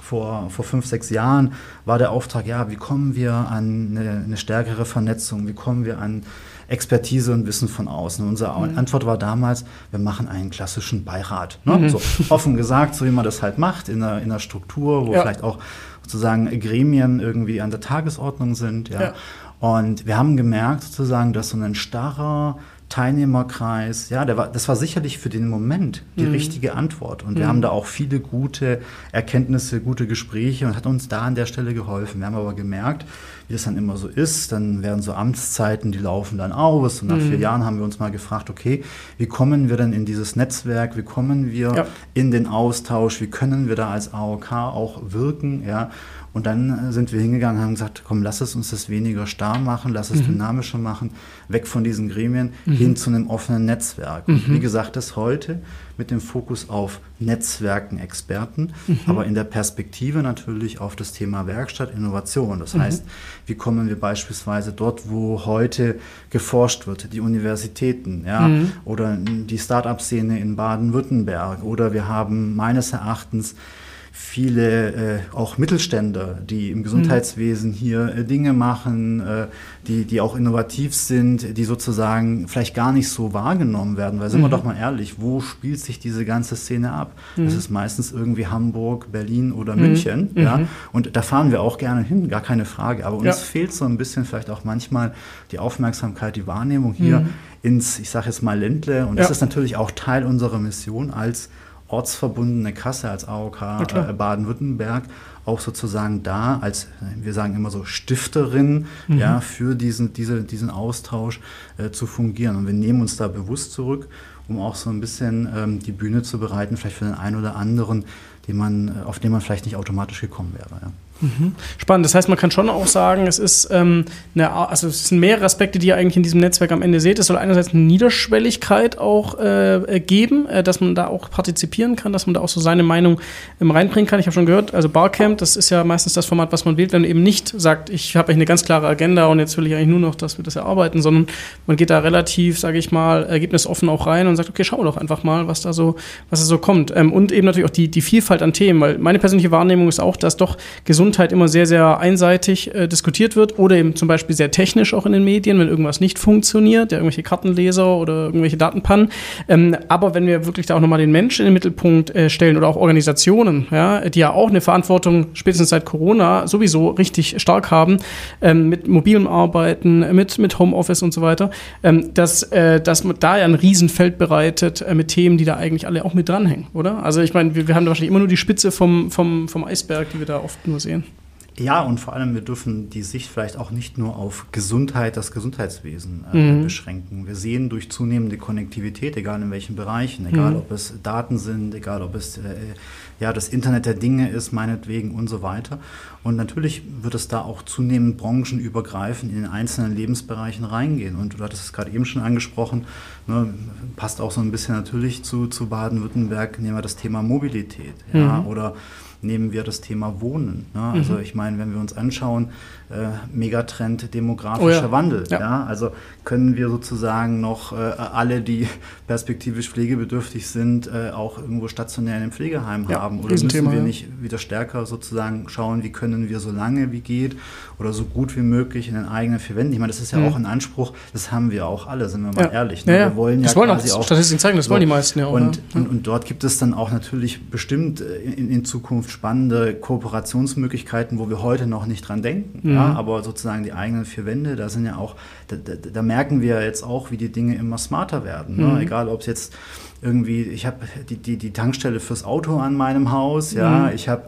vor, vor fünf, sechs Jahren war der Auftrag, ja, wie kommen wir an eine, eine stärkere Vernetzung, wie kommen wir an Expertise und Wissen von außen. Und unsere mhm. Antwort war damals, wir machen einen klassischen Beirat. Ne? Mhm. So offen gesagt, so wie man das halt macht, in einer, in einer Struktur, wo ja. vielleicht auch sozusagen Gremien irgendwie an der Tagesordnung sind. Ja. ja. Und wir haben gemerkt sozusagen, dass so ein starrer Teilnehmerkreis, ja, war, das war sicherlich für den Moment die mhm. richtige Antwort. Und wir mhm. haben da auch viele gute Erkenntnisse, gute Gespräche und hat uns da an der Stelle geholfen. Wir haben aber gemerkt, wie das dann immer so ist, dann werden so Amtszeiten, die laufen dann aus. Und nach mhm. vier Jahren haben wir uns mal gefragt, okay, wie kommen wir denn in dieses Netzwerk, wie kommen wir ja. in den Austausch, wie können wir da als AOK auch wirken, ja. Und dann äh, sind wir hingegangen und haben gesagt, komm, lass es uns das weniger starr machen, lass es mhm. dynamischer machen, weg von diesen Gremien mhm. hin zu einem offenen Netzwerk. Mhm. wie gesagt, das heute mit dem Fokus auf Netzwerken, Experten, mhm. aber in der Perspektive natürlich auf das Thema Werkstatt, Innovation. Das mhm. heißt, wie kommen wir beispielsweise dort, wo heute geforscht wird, die Universitäten, ja, mhm. oder die Start-up-Szene in Baden-Württemberg, oder wir haben meines Erachtens viele äh, auch Mittelständler, die im Gesundheitswesen mhm. hier äh, Dinge machen, äh, die, die auch innovativ sind, die sozusagen vielleicht gar nicht so wahrgenommen werden. Weil sind mhm. wir doch mal ehrlich, wo spielt sich diese ganze Szene ab? Mhm. Das ist meistens irgendwie Hamburg, Berlin oder mhm. München. Ja? Mhm. Und da fahren wir auch gerne hin, gar keine Frage. Aber uns ja. fehlt so ein bisschen vielleicht auch manchmal die Aufmerksamkeit, die Wahrnehmung hier mhm. ins, ich sage jetzt mal Ländle. Und das ist natürlich auch Teil unserer Mission als ortsverbundene Kasse als AOK äh, Baden-Württemberg auch sozusagen da als, wir sagen immer so, Stifterin mhm. ja, für diesen, diese, diesen Austausch äh, zu fungieren. Und wir nehmen uns da bewusst zurück, um auch so ein bisschen ähm, die Bühne zu bereiten, vielleicht für den einen oder anderen, den man, äh, auf den man vielleicht nicht automatisch gekommen wäre. Ja. Spannend. Das heißt, man kann schon auch sagen, es ist ähm, eine, also es sind mehrere Aspekte, die ihr eigentlich in diesem Netzwerk am Ende seht. Es soll einerseits eine Niederschwelligkeit auch äh, geben, äh, dass man da auch partizipieren kann, dass man da auch so seine Meinung ähm, reinbringen kann. Ich habe schon gehört, also Barcamp, das ist ja meistens das Format, was man wählt, wenn man eben nicht sagt, ich habe eigentlich eine ganz klare Agenda und jetzt will ich eigentlich nur noch, dass wir das erarbeiten, sondern man geht da relativ, sage ich mal, ergebnisoffen auch rein und sagt, okay, schau doch einfach mal, was da so, was da so kommt. Ähm, und eben natürlich auch die, die Vielfalt an Themen, weil meine persönliche Wahrnehmung ist auch, dass doch gesund Gesundheit immer sehr, sehr einseitig äh, diskutiert wird oder eben zum Beispiel sehr technisch auch in den Medien, wenn irgendwas nicht funktioniert, ja, irgendwelche Kartenleser oder irgendwelche Datenpannen. Ähm, aber wenn wir wirklich da auch nochmal den Menschen in den Mittelpunkt äh, stellen oder auch Organisationen, ja, die ja auch eine Verantwortung spätestens seit Corona sowieso richtig stark haben, ähm, mit mobilem Arbeiten, mit, mit Homeoffice und so weiter, ähm, dass, äh, dass man da ja ein Riesenfeld bereitet äh, mit Themen, die da eigentlich alle auch mit dranhängen, oder? Also ich meine, wir, wir haben da wahrscheinlich immer nur die Spitze vom, vom, vom Eisberg, die wir da oft nur sehen. Ja, und vor allem, wir dürfen die Sicht vielleicht auch nicht nur auf Gesundheit, das Gesundheitswesen äh, mhm. beschränken. Wir sehen durch zunehmende Konnektivität, egal in welchen Bereichen, egal mhm. ob es Daten sind, egal ob es äh, ja, das Internet der Dinge ist, meinetwegen und so weiter. Und natürlich wird es da auch zunehmend branchenübergreifend in den einzelnen Lebensbereichen reingehen. Und du hattest es gerade eben schon angesprochen, ne, passt auch so ein bisschen natürlich zu, zu Baden-Württemberg, nehmen wir das Thema Mobilität. Ja, mhm. Oder nehmen wir das Thema Wohnen. Ne? Also mhm. ich meine, wenn wir uns anschauen, äh, Megatrend demografischer oh ja. Wandel. Ja. ja. Also können wir sozusagen noch äh, alle, die [LAUGHS] perspektivisch pflegebedürftig sind, äh, auch irgendwo stationär in einem Pflegeheim ja, haben? Oder müssen Thema, wir nicht wieder stärker sozusagen schauen, wie können wir so lange wie geht oder so gut wie möglich in den eigenen vier Wänden? Ich meine, das ist ja mhm. auch ein Anspruch, das haben wir auch alle, sind wir mal ehrlich. Ne? Wir wollen das ja wollen quasi auch, Statistiken zeigen, das so. wollen die meisten ja auch. Und, und, und, dort gibt es dann auch natürlich bestimmt äh, in, in Zukunft spannende Kooperationsmöglichkeiten, wo wir heute noch nicht dran denken. Mhm. Ja, aber sozusagen die eigenen vier Wände, da sind ja auch, da, da, da merken wir jetzt auch, wie die Dinge immer smarter werden. Ne? Mhm. Egal, ob es jetzt irgendwie, ich habe die, die, die Tankstelle fürs Auto an meinem Haus, ja, mhm. ich habe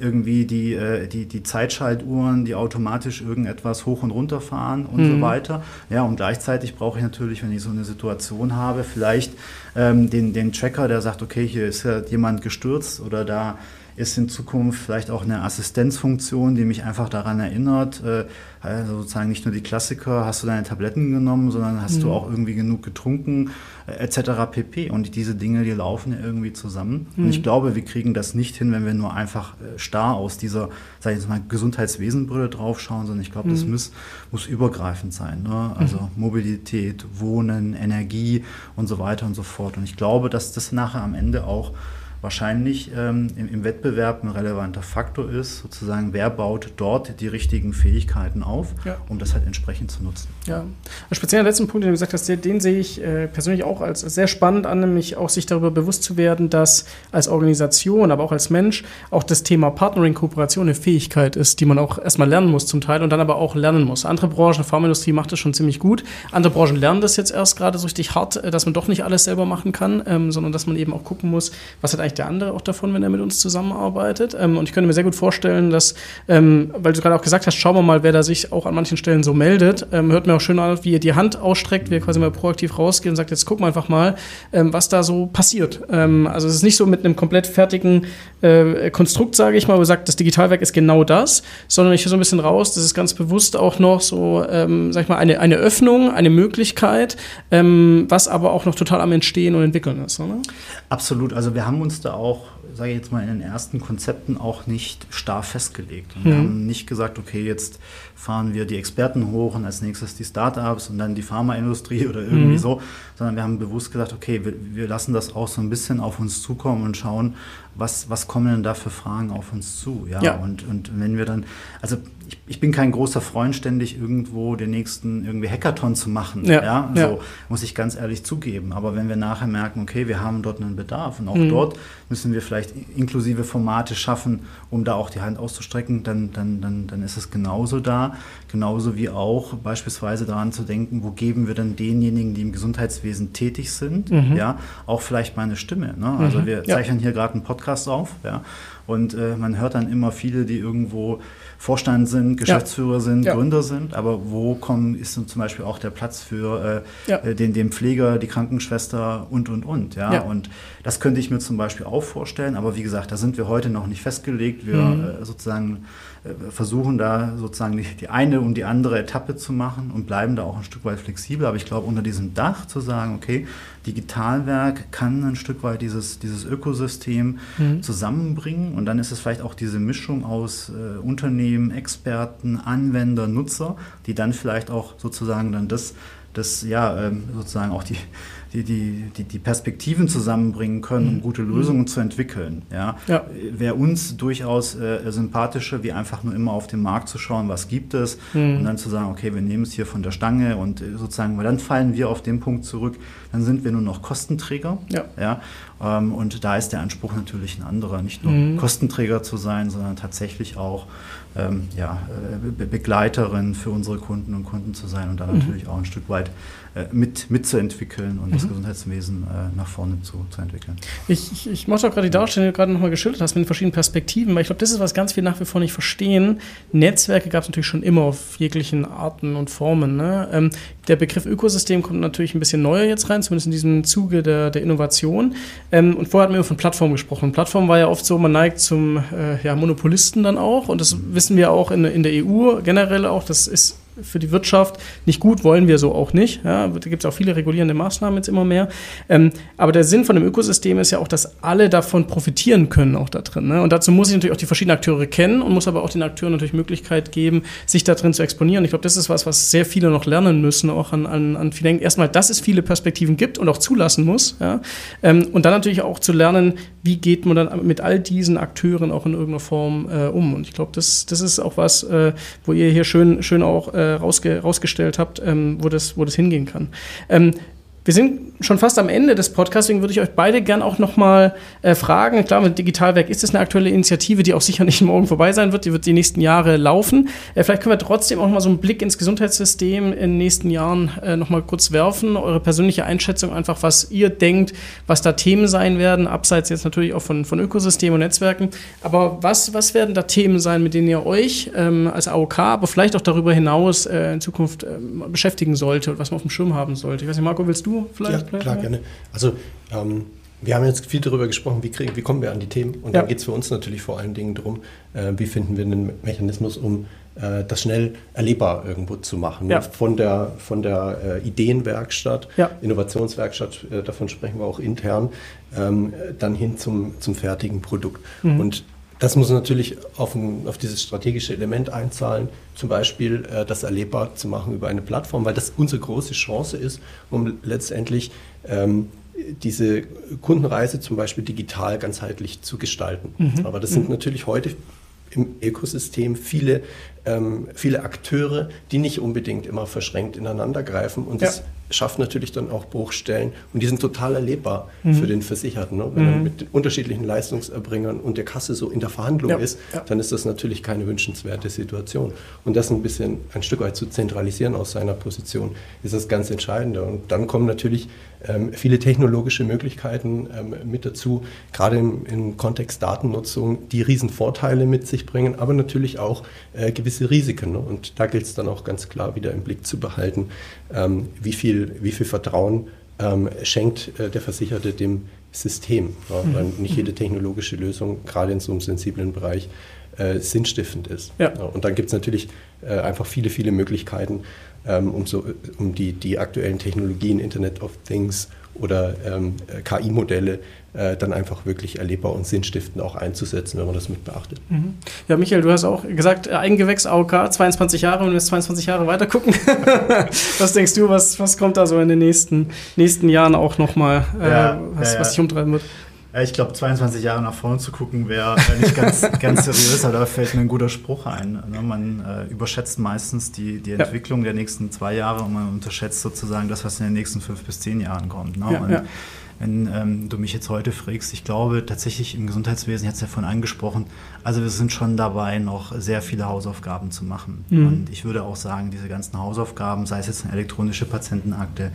irgendwie die, äh, die, die Zeitschaltuhren, die automatisch irgendetwas hoch und runter fahren und mhm. so weiter. Ja, und gleichzeitig brauche ich natürlich, wenn ich so eine Situation habe, vielleicht ähm, den, den Tracker, der sagt, okay, hier ist ja jemand gestürzt oder da ist in Zukunft vielleicht auch eine Assistenzfunktion, die mich einfach daran erinnert, äh, also sozusagen nicht nur die Klassiker, hast du deine Tabletten genommen, sondern hast mhm. du auch irgendwie genug getrunken, äh, etc. pp. Und diese Dinge, die laufen ja irgendwie zusammen. Mhm. Und ich glaube, wir kriegen das nicht hin, wenn wir nur einfach äh, starr aus dieser, sag ich jetzt mal, Gesundheitswesenbrille draufschauen, sondern ich glaube, mhm. das muss, muss übergreifend sein. Ne? Also mhm. Mobilität, Wohnen, Energie und so weiter und so fort. Und ich glaube, dass das nachher am Ende auch wahrscheinlich ähm, im, im, Wettbewerb ein relevanter Faktor ist, sozusagen, wer baut dort die richtigen Fähigkeiten auf, ja. um das halt entsprechend zu nutzen. Ja, speziell der letzten Punkt, den du gesagt hast, den, den sehe ich äh, persönlich auch als sehr spannend an, nämlich auch sich darüber bewusst zu werden, dass als Organisation, aber auch als Mensch auch das Thema Partnering, Kooperation eine Fähigkeit ist, die man auch erstmal lernen muss zum Teil und dann aber auch lernen muss. Andere Branchen, Pharmaindustrie macht das schon ziemlich gut. Andere Branchen lernen das jetzt erst gerade so richtig hart, äh, dass man doch nicht alles selber machen kann, ähm, sondern dass man eben auch gucken muss, was hat eigentlich der andere auch davon, wenn er mit uns zusammenarbeitet. Ähm, und ich könnte mir sehr gut vorstellen, dass, ähm, weil du gerade auch gesagt hast, schauen wir mal, wer da sich auch an manchen Stellen so meldet. Ähm, hört mir auch schön an, wie ihr die Hand ausstreckt, wie ihr quasi mal proaktiv rausgeht und sagt, jetzt gucken wir einfach mal, ähm, was da so passiert. Ähm, also es ist nicht so mit einem komplett fertigen äh, Konstrukt, sage ich mal, wo ihr sagt, das Digitalwerk ist genau das, sondern ich höre so ein bisschen raus, das ist ganz bewusst auch noch so, ähm, sag ich mal, eine, eine Öffnung, eine Möglichkeit, was aber auch noch total am Entstehen und Entwickeln ist. Oder? Absolut. Also wir haben uns da auch sage ich jetzt mal, in den ersten Konzepten auch nicht starr festgelegt. Und wir mhm. haben nicht gesagt, okay, jetzt fahren wir die Experten hoch und als nächstes die Startups und dann die Pharmaindustrie [LAUGHS] oder irgendwie mhm. so, sondern wir haben bewusst gesagt, okay, wir, wir, lassen das auch so ein bisschen auf uns zukommen und schauen, was, was kommen denn da für Fragen auf uns zu. Ja, ja. Und, und wenn wir dann, also ich, ich, bin kein großer Freund, ständig irgendwo den nächsten irgendwie Hackathon zu machen. Ja, ja? So ja. muss ich ganz ehrlich zugeben. Aber wenn wir nachher merken, okay, wir haben dort einen Bedarf und auch mhm. dort müssen wir vielleicht inklusive Formate schaffen, um da auch die Hand auszustrecken, dann, dann, dann, dann ist es genauso da. Genauso wie auch beispielsweise daran zu denken, wo geben wir denn denjenigen, die im Gesundheitswesen tätig sind, mhm. ja, auch vielleicht mal eine Stimme. Ne? Also mhm. wir zeichnen hier gerade einen Podcast auf, ja, und äh, man hört dann immer viele, die irgendwo Vorstand sind, Geschäftsführer ja. sind, ja. Gründer sind, aber wo kommen, ist zum Beispiel auch der Platz für äh, ja. Äh, den, den Pfleger, die Krankenschwester und, und, und. Ja? Und das könnte ich mir zum Beispiel auch vorstellen, aber wie gesagt, da sind wir heute noch nicht festgelegt. Wir mhm. äh, sozusagen versuchen da sozusagen die, die, eine und die andere Etappe zu machen und bleiben da auch ein Stück weit flexibel. Aber ich glaube, unter diesem Dach zu sagen, okay, Digitalwerk kann ein Stück weit dieses, dieses Ökosystem mhm. zusammenbringen und dann ist es vielleicht auch diese Mischung aus äh, Unternehmen, Experten, Anwender, Nutzer, die dann vielleicht auch sozusagen dann das, das ja, ähm, sozusagen auch die die, die, die, die Perspektiven zusammenbringen können, um mhm. gute Lösungen mhm. zu entwickeln. Ja? ja. Wäre uns durchaus äh, sympathischer, wie einfach nur immer auf den Markt zu schauen, was gibt es mhm. und dann zu sagen, okay, wir nehmen es hier von der Stange und äh, sozusagen, weil dann fallen wir auf den Punkt zurück, dann sind wir nur noch Kostenträger. Ja. Ja? Ähm, und da ist der Anspruch natürlich ein anderer, nicht nur mhm. Kostenträger zu sein, sondern tatsächlich auch ähm, ja, äh, Begleiterin für unsere Kunden und Kunden zu sein und dann mhm. natürlich auch ein Stück weit mit, mitzuentwickeln und mhm. das Gesundheitswesen äh, nach vorne zu, zu entwickeln. Ich, ich, ich mochte auch gerade die Darstellung, die du gerade nochmal geschildert hast, mit den verschiedenen Perspektiven, weil ich glaube, das ist, was ganz viele nach wie vor nicht verstehen. Netzwerke gab es natürlich schon immer auf jeglichen Arten und Formen. Ne? Ähm, der Begriff Ökosystem kommt natürlich ein bisschen neuer jetzt rein, zumindest in diesem Zuge der, der Innovation. Ähm, und vorher hatten wir von Plattform gesprochen. Plattform war ja oft so, man neigt zum äh, ja, Monopolisten dann auch. Und das wissen wir auch in, in der EU generell auch. Das ist für die Wirtschaft nicht gut, wollen wir so auch nicht. Ja, da gibt es auch viele regulierende Maßnahmen jetzt immer mehr. Ähm, aber der Sinn von dem Ökosystem ist ja auch, dass alle davon profitieren können, auch da drin. Ne? Und dazu muss ich natürlich auch die verschiedenen Akteure kennen und muss aber auch den Akteuren natürlich Möglichkeit geben, sich da drin zu exponieren. Ich glaube, das ist was, was sehr viele noch lernen müssen, auch an, an, an vielen. Erstmal, dass es viele Perspektiven gibt und auch zulassen muss. Ja? Ähm, und dann natürlich auch zu lernen, wie geht man dann mit all diesen Akteuren auch in irgendeiner Form äh, um. Und ich glaube, das, das ist auch was, äh, wo ihr hier schön, schön auch äh, rausge rausgestellt habt, ähm, wo, das, wo das hingehen kann. Wir sind schon fast am Ende des Podcasts, deswegen würde ich euch beide gern auch nochmal äh, fragen. Klar, mit Digitalwerk ist es eine aktuelle Initiative, die auch sicher nicht [LAUGHS] morgen vorbei sein wird. Die wird die nächsten Jahre laufen. Äh, vielleicht können wir trotzdem auch mal so einen Blick ins Gesundheitssystem in den nächsten Jahren äh, nochmal kurz werfen. Eure persönliche Einschätzung einfach, was ihr denkt, was da Themen sein werden, abseits jetzt natürlich auch von, von Ökosystemen und Netzwerken. Aber was, was werden da Themen sein, mit denen ihr euch ähm, als AOK, aber vielleicht auch darüber hinaus äh, in Zukunft ähm, beschäftigen sollte und was man auf dem Schirm haben sollte? Ich weiß nicht, Marco, willst du vielleicht? Ja, klar, gerne. Also ähm, wir haben jetzt viel darüber gesprochen, wie, kriegen, wie kommen wir an die Themen. Und Ja. dann geht es für uns natürlich vor allen Dingen darum, äh, wie finden wir einen Mechanismus, um äh, das schnell erlebbar irgendwo zu machen. Ja. Von der, von der äh, Ideenwerkstatt, Ja. Innovationswerkstatt, äh, davon sprechen wir auch intern, ähm, dann hin zum, zum fertigen Produkt. Mhm. Und das muss natürlich auf, ein, auf dieses strategische Element einzahlen, zum Beispiel äh, das erlebbar zu machen über eine Plattform, weil das unsere große Chance ist, um letztendlich ähm, diese Kundenreise zum Beispiel digital ganzheitlich zu gestalten. Mhm. Aber das sind natürlich heute im Ökosystem viele, ähm, viele Akteure, die nicht unbedingt immer verschränkt ineinander greifen. Und das Ja. schafft natürlich dann auch Bruchstellen. Und die sind total erlebbar Mhm. für den Versicherten. Ne? Wenn er mit den unterschiedlichen Leistungserbringern und der Kasse so in der Verhandlung Ja. ist, Ja. dann ist das natürlich keine wünschenswerte Situation. Und das ein bisschen ein Stück weit zu zentralisieren aus seiner Position, ist das ganz Entscheidende. Und dann kommen natürlich ähm, viele technologische Möglichkeiten ähm, mit dazu, gerade im, im Kontext Datennutzung, die riesen Vorteile mit sich bringen, aber natürlich auch äh, gewisse Risiken. Ne? Und da gilt es dann auch ganz klar wieder im Blick zu behalten, ähm, wie, viel, wie viel Vertrauen ähm, schenkt äh, der Versicherte dem System. Ja? Weil nicht jede technologische Lösung, gerade in so einem sensiblen Bereich, äh, sinnstiftend ist. Ja. Und dann gibt es natürlich äh, einfach viele, viele Möglichkeiten, ähm, um, so, um die, die aktuellen Technologien, Internet of Things oder ähm, äh, KI-Modelle äh, dann einfach wirklich erlebbar und sinnstiftend auch einzusetzen, wenn man das mit beachtet. Ja, Michael, du hast auch gesagt, äh, Eigengewächs AOK, 22 Jahre, wenn wir jetzt 22 Jahre weiter gucken. [LAUGHS] was denkst du, was, was kommt da so in den nächsten, nächsten Jahren auch nochmal, äh, Ja, was, ja, ja. was sich umtreiben wird? Ja, ich glaube, 22 Jahre nach vorne zu gucken, wäre nicht ganz, [LAUGHS] ganz seriös, aber da fällt mir ein guter Spruch ein. Ne? Man äh, überschätzt meistens die, die Entwicklung der nächsten zwei Jahre und man unterschätzt sozusagen das, was in den nächsten fünf bis zehn Jahren kommt. Ne? Ja, und ja. Wenn ähm, du mich jetzt heute fragst, ich glaube tatsächlich im Gesundheitswesen, es ja vorhin angesprochen, also wir sind schon dabei, noch sehr viele Hausaufgaben zu machen. Mhm. Und ich würde auch sagen, diese ganzen Hausaufgaben, sei es jetzt eine elektronische Patientenakte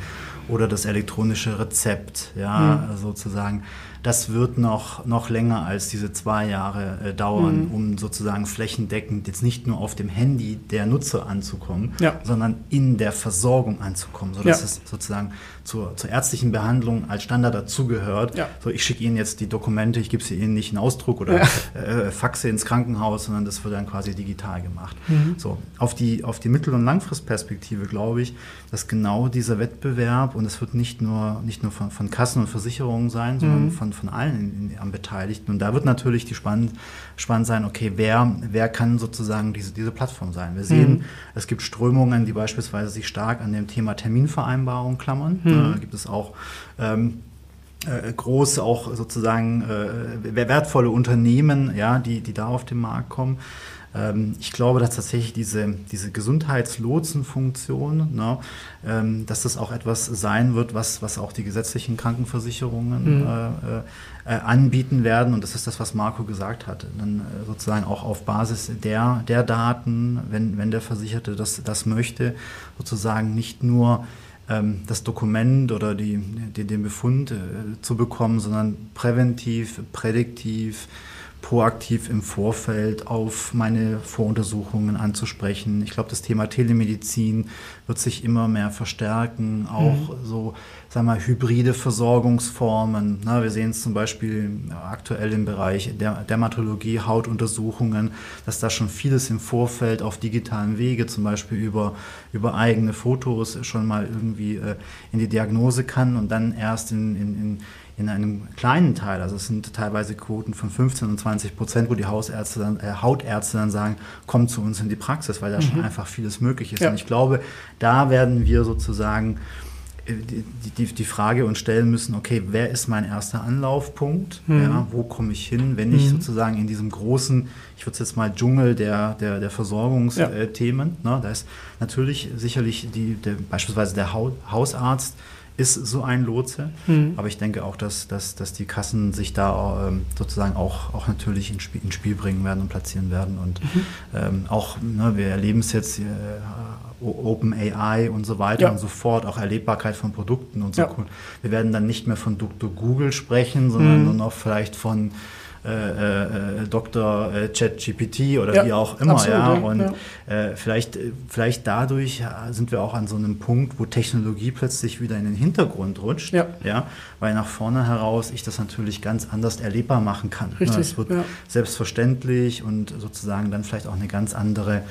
oder das elektronische Rezept, ja, sozusagen, das wird noch, noch länger als diese zwei Jahre äh, dauern, Mhm. um sozusagen flächendeckend jetzt nicht nur auf dem Handy der Nutzer anzukommen, Ja. sondern in der Versorgung anzukommen, sodass Ja. es sozusagen zur, zur ärztlichen Behandlung als Standard dazugehört. Ja. So, ich schicke Ihnen jetzt die Dokumente, ich gebe sie Ihnen nicht in Ausdruck oder äh, faxe ins Krankenhaus, sondern das wird dann quasi digital gemacht. Mhm. So, auf die, auf die Mittel- und Langfristperspektive glaube ich, dass genau dieser Wettbewerb, und es wird nicht nur, nicht nur von, von Kassen und Versicherungen sein, sondern Mhm. von, von allen am Beteiligten. Und da wird natürlich die spannend, spannend sein, okay, wer, wer kann sozusagen diese, diese Plattform sein? Wir sehen, Mhm. es gibt Strömungen, die beispielsweise sich stark an dem Thema Terminvereinbarung klammern. Mhm. Da gibt es auch ähm, äh, große, auch sozusagen äh, wertvolle Unternehmen, ja, die, die da auf den Markt kommen. Ähm, ich glaube, dass tatsächlich diese, diese Gesundheitslotsenfunktion, ne, ähm, dass das auch etwas sein wird, was, was auch die gesetzlichen Krankenversicherungen Mhm. äh, äh, anbieten werden. Und das ist das, was Marco gesagt hatte. Dann äh, sozusagen auch auf Basis der, der Daten, wenn, wenn der Versicherte das, das möchte, sozusagen nicht nur ähm, das Dokument oder die, die, den Befund äh, zu bekommen, sondern präventiv, prädiktiv, proaktiv im Vorfeld auf meine Voruntersuchungen anzusprechen. Ich glaube, das Thema Telemedizin wird sich immer mehr verstärken, auch mhm. so, sagen wir, hybride Versorgungsformen. Na, wir sehen es zum Beispiel aktuell im Bereich der Dermatologie, Hautuntersuchungen, dass da schon vieles im Vorfeld auf digitalen Wege, zum Beispiel über, über eigene Fotos, schon mal irgendwie äh, in die Diagnose kann und dann erst in, in, in in einem kleinen Teil, also es sind teilweise Quoten von 15 und 20 Prozent, wo die Hausärzte dann, äh, Hautärzte dann sagen, kommt zu uns in die Praxis, weil da mhm. schon einfach vieles möglich ist. Ja. Und ich glaube, da werden wir sozusagen äh, die, die, die, Frage uns stellen müssen, okay, wer ist mein erster Anlaufpunkt? Mhm. Ja, wo komme ich hin, wenn ich mhm. sozusagen in diesem großen, ich würde es jetzt mal Dschungel der, der, der Versorgungsthemen, ja. ne, da ist natürlich sicherlich die, der, beispielsweise der Hausarzt, ist so ein Lotse. Mhm. Aber ich denke auch, dass, dass, dass die Kassen sich da ähm, sozusagen auch, auch natürlich ins Spiel, ins Spiel bringen werden und platzieren werden. Und mhm. ähm, auch, ne, wir erleben es jetzt, äh, Open AI und so weiter ja. und so fort, auch Erlebbarkeit von Produkten und so. Ja. Wir werden dann nicht mehr von Dr. Google sprechen, sondern mhm. nur noch vielleicht von äh, äh, Dr. Äh, ChatGPT oder ja, wie auch immer. Absolut, ja. Und ja. Vielleicht, vielleicht dadurch sind wir auch an so einem Punkt, wo Technologie plötzlich wieder in den Hintergrund rutscht. Ja. Ja, weil nach vorne heraus ich das natürlich ganz anders erlebbar machen kann. Ne, Richtig. Es wird selbstverständlich und sozusagen dann vielleicht auch eine ganz andere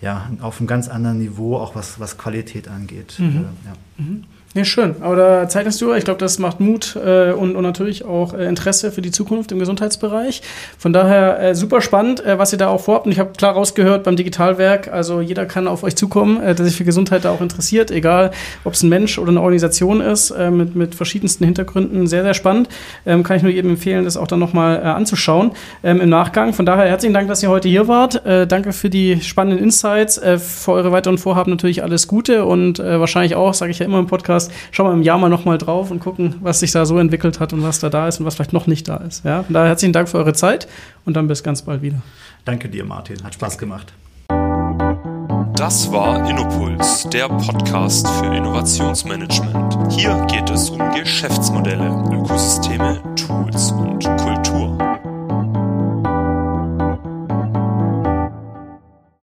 ja, auf einem ganz anderen Niveau, auch was, was Qualität angeht. Mhm. Ja. Mhm. Ja, schön. Aber da zeichnest du, ich glaube, das macht Mut äh, und, und natürlich auch äh, Interesse für die Zukunft im Gesundheitsbereich. Von daher äh, super spannend, äh, was ihr da auch vorhabt. Und ich habe klar rausgehört beim Digitalwerk, also jeder kann auf euch zukommen, äh, der sich für Gesundheit da auch interessiert, egal ob es ein Mensch oder eine Organisation ist, äh, mit, mit verschiedensten Hintergründen. Sehr, sehr spannend. Ähm, kann ich nur jedem empfehlen, das auch dann nochmal äh, anzuschauen ähm, im Nachgang. Von daher herzlichen Dank, dass ihr heute hier wart. Äh, danke für die spannenden Insights. Äh, für eure weiteren Vorhaben natürlich alles Gute und äh, wahrscheinlich auch, sage ich ja immer im Podcast, Podcast. Schauen wir im Jahr mal nochmal drauf und gucken, was sich da so entwickelt hat und was da da ist und was vielleicht noch nicht da ist. Ja? Von daher herzlichen Dank für eure Zeit und dann bis ganz bald wieder. Danke dir, Martin. Hat Spaß gemacht. Das war Innopuls, der Podcast für Innovationsmanagement. Hier geht es um Geschäftsmodelle, Ökosysteme, Tools und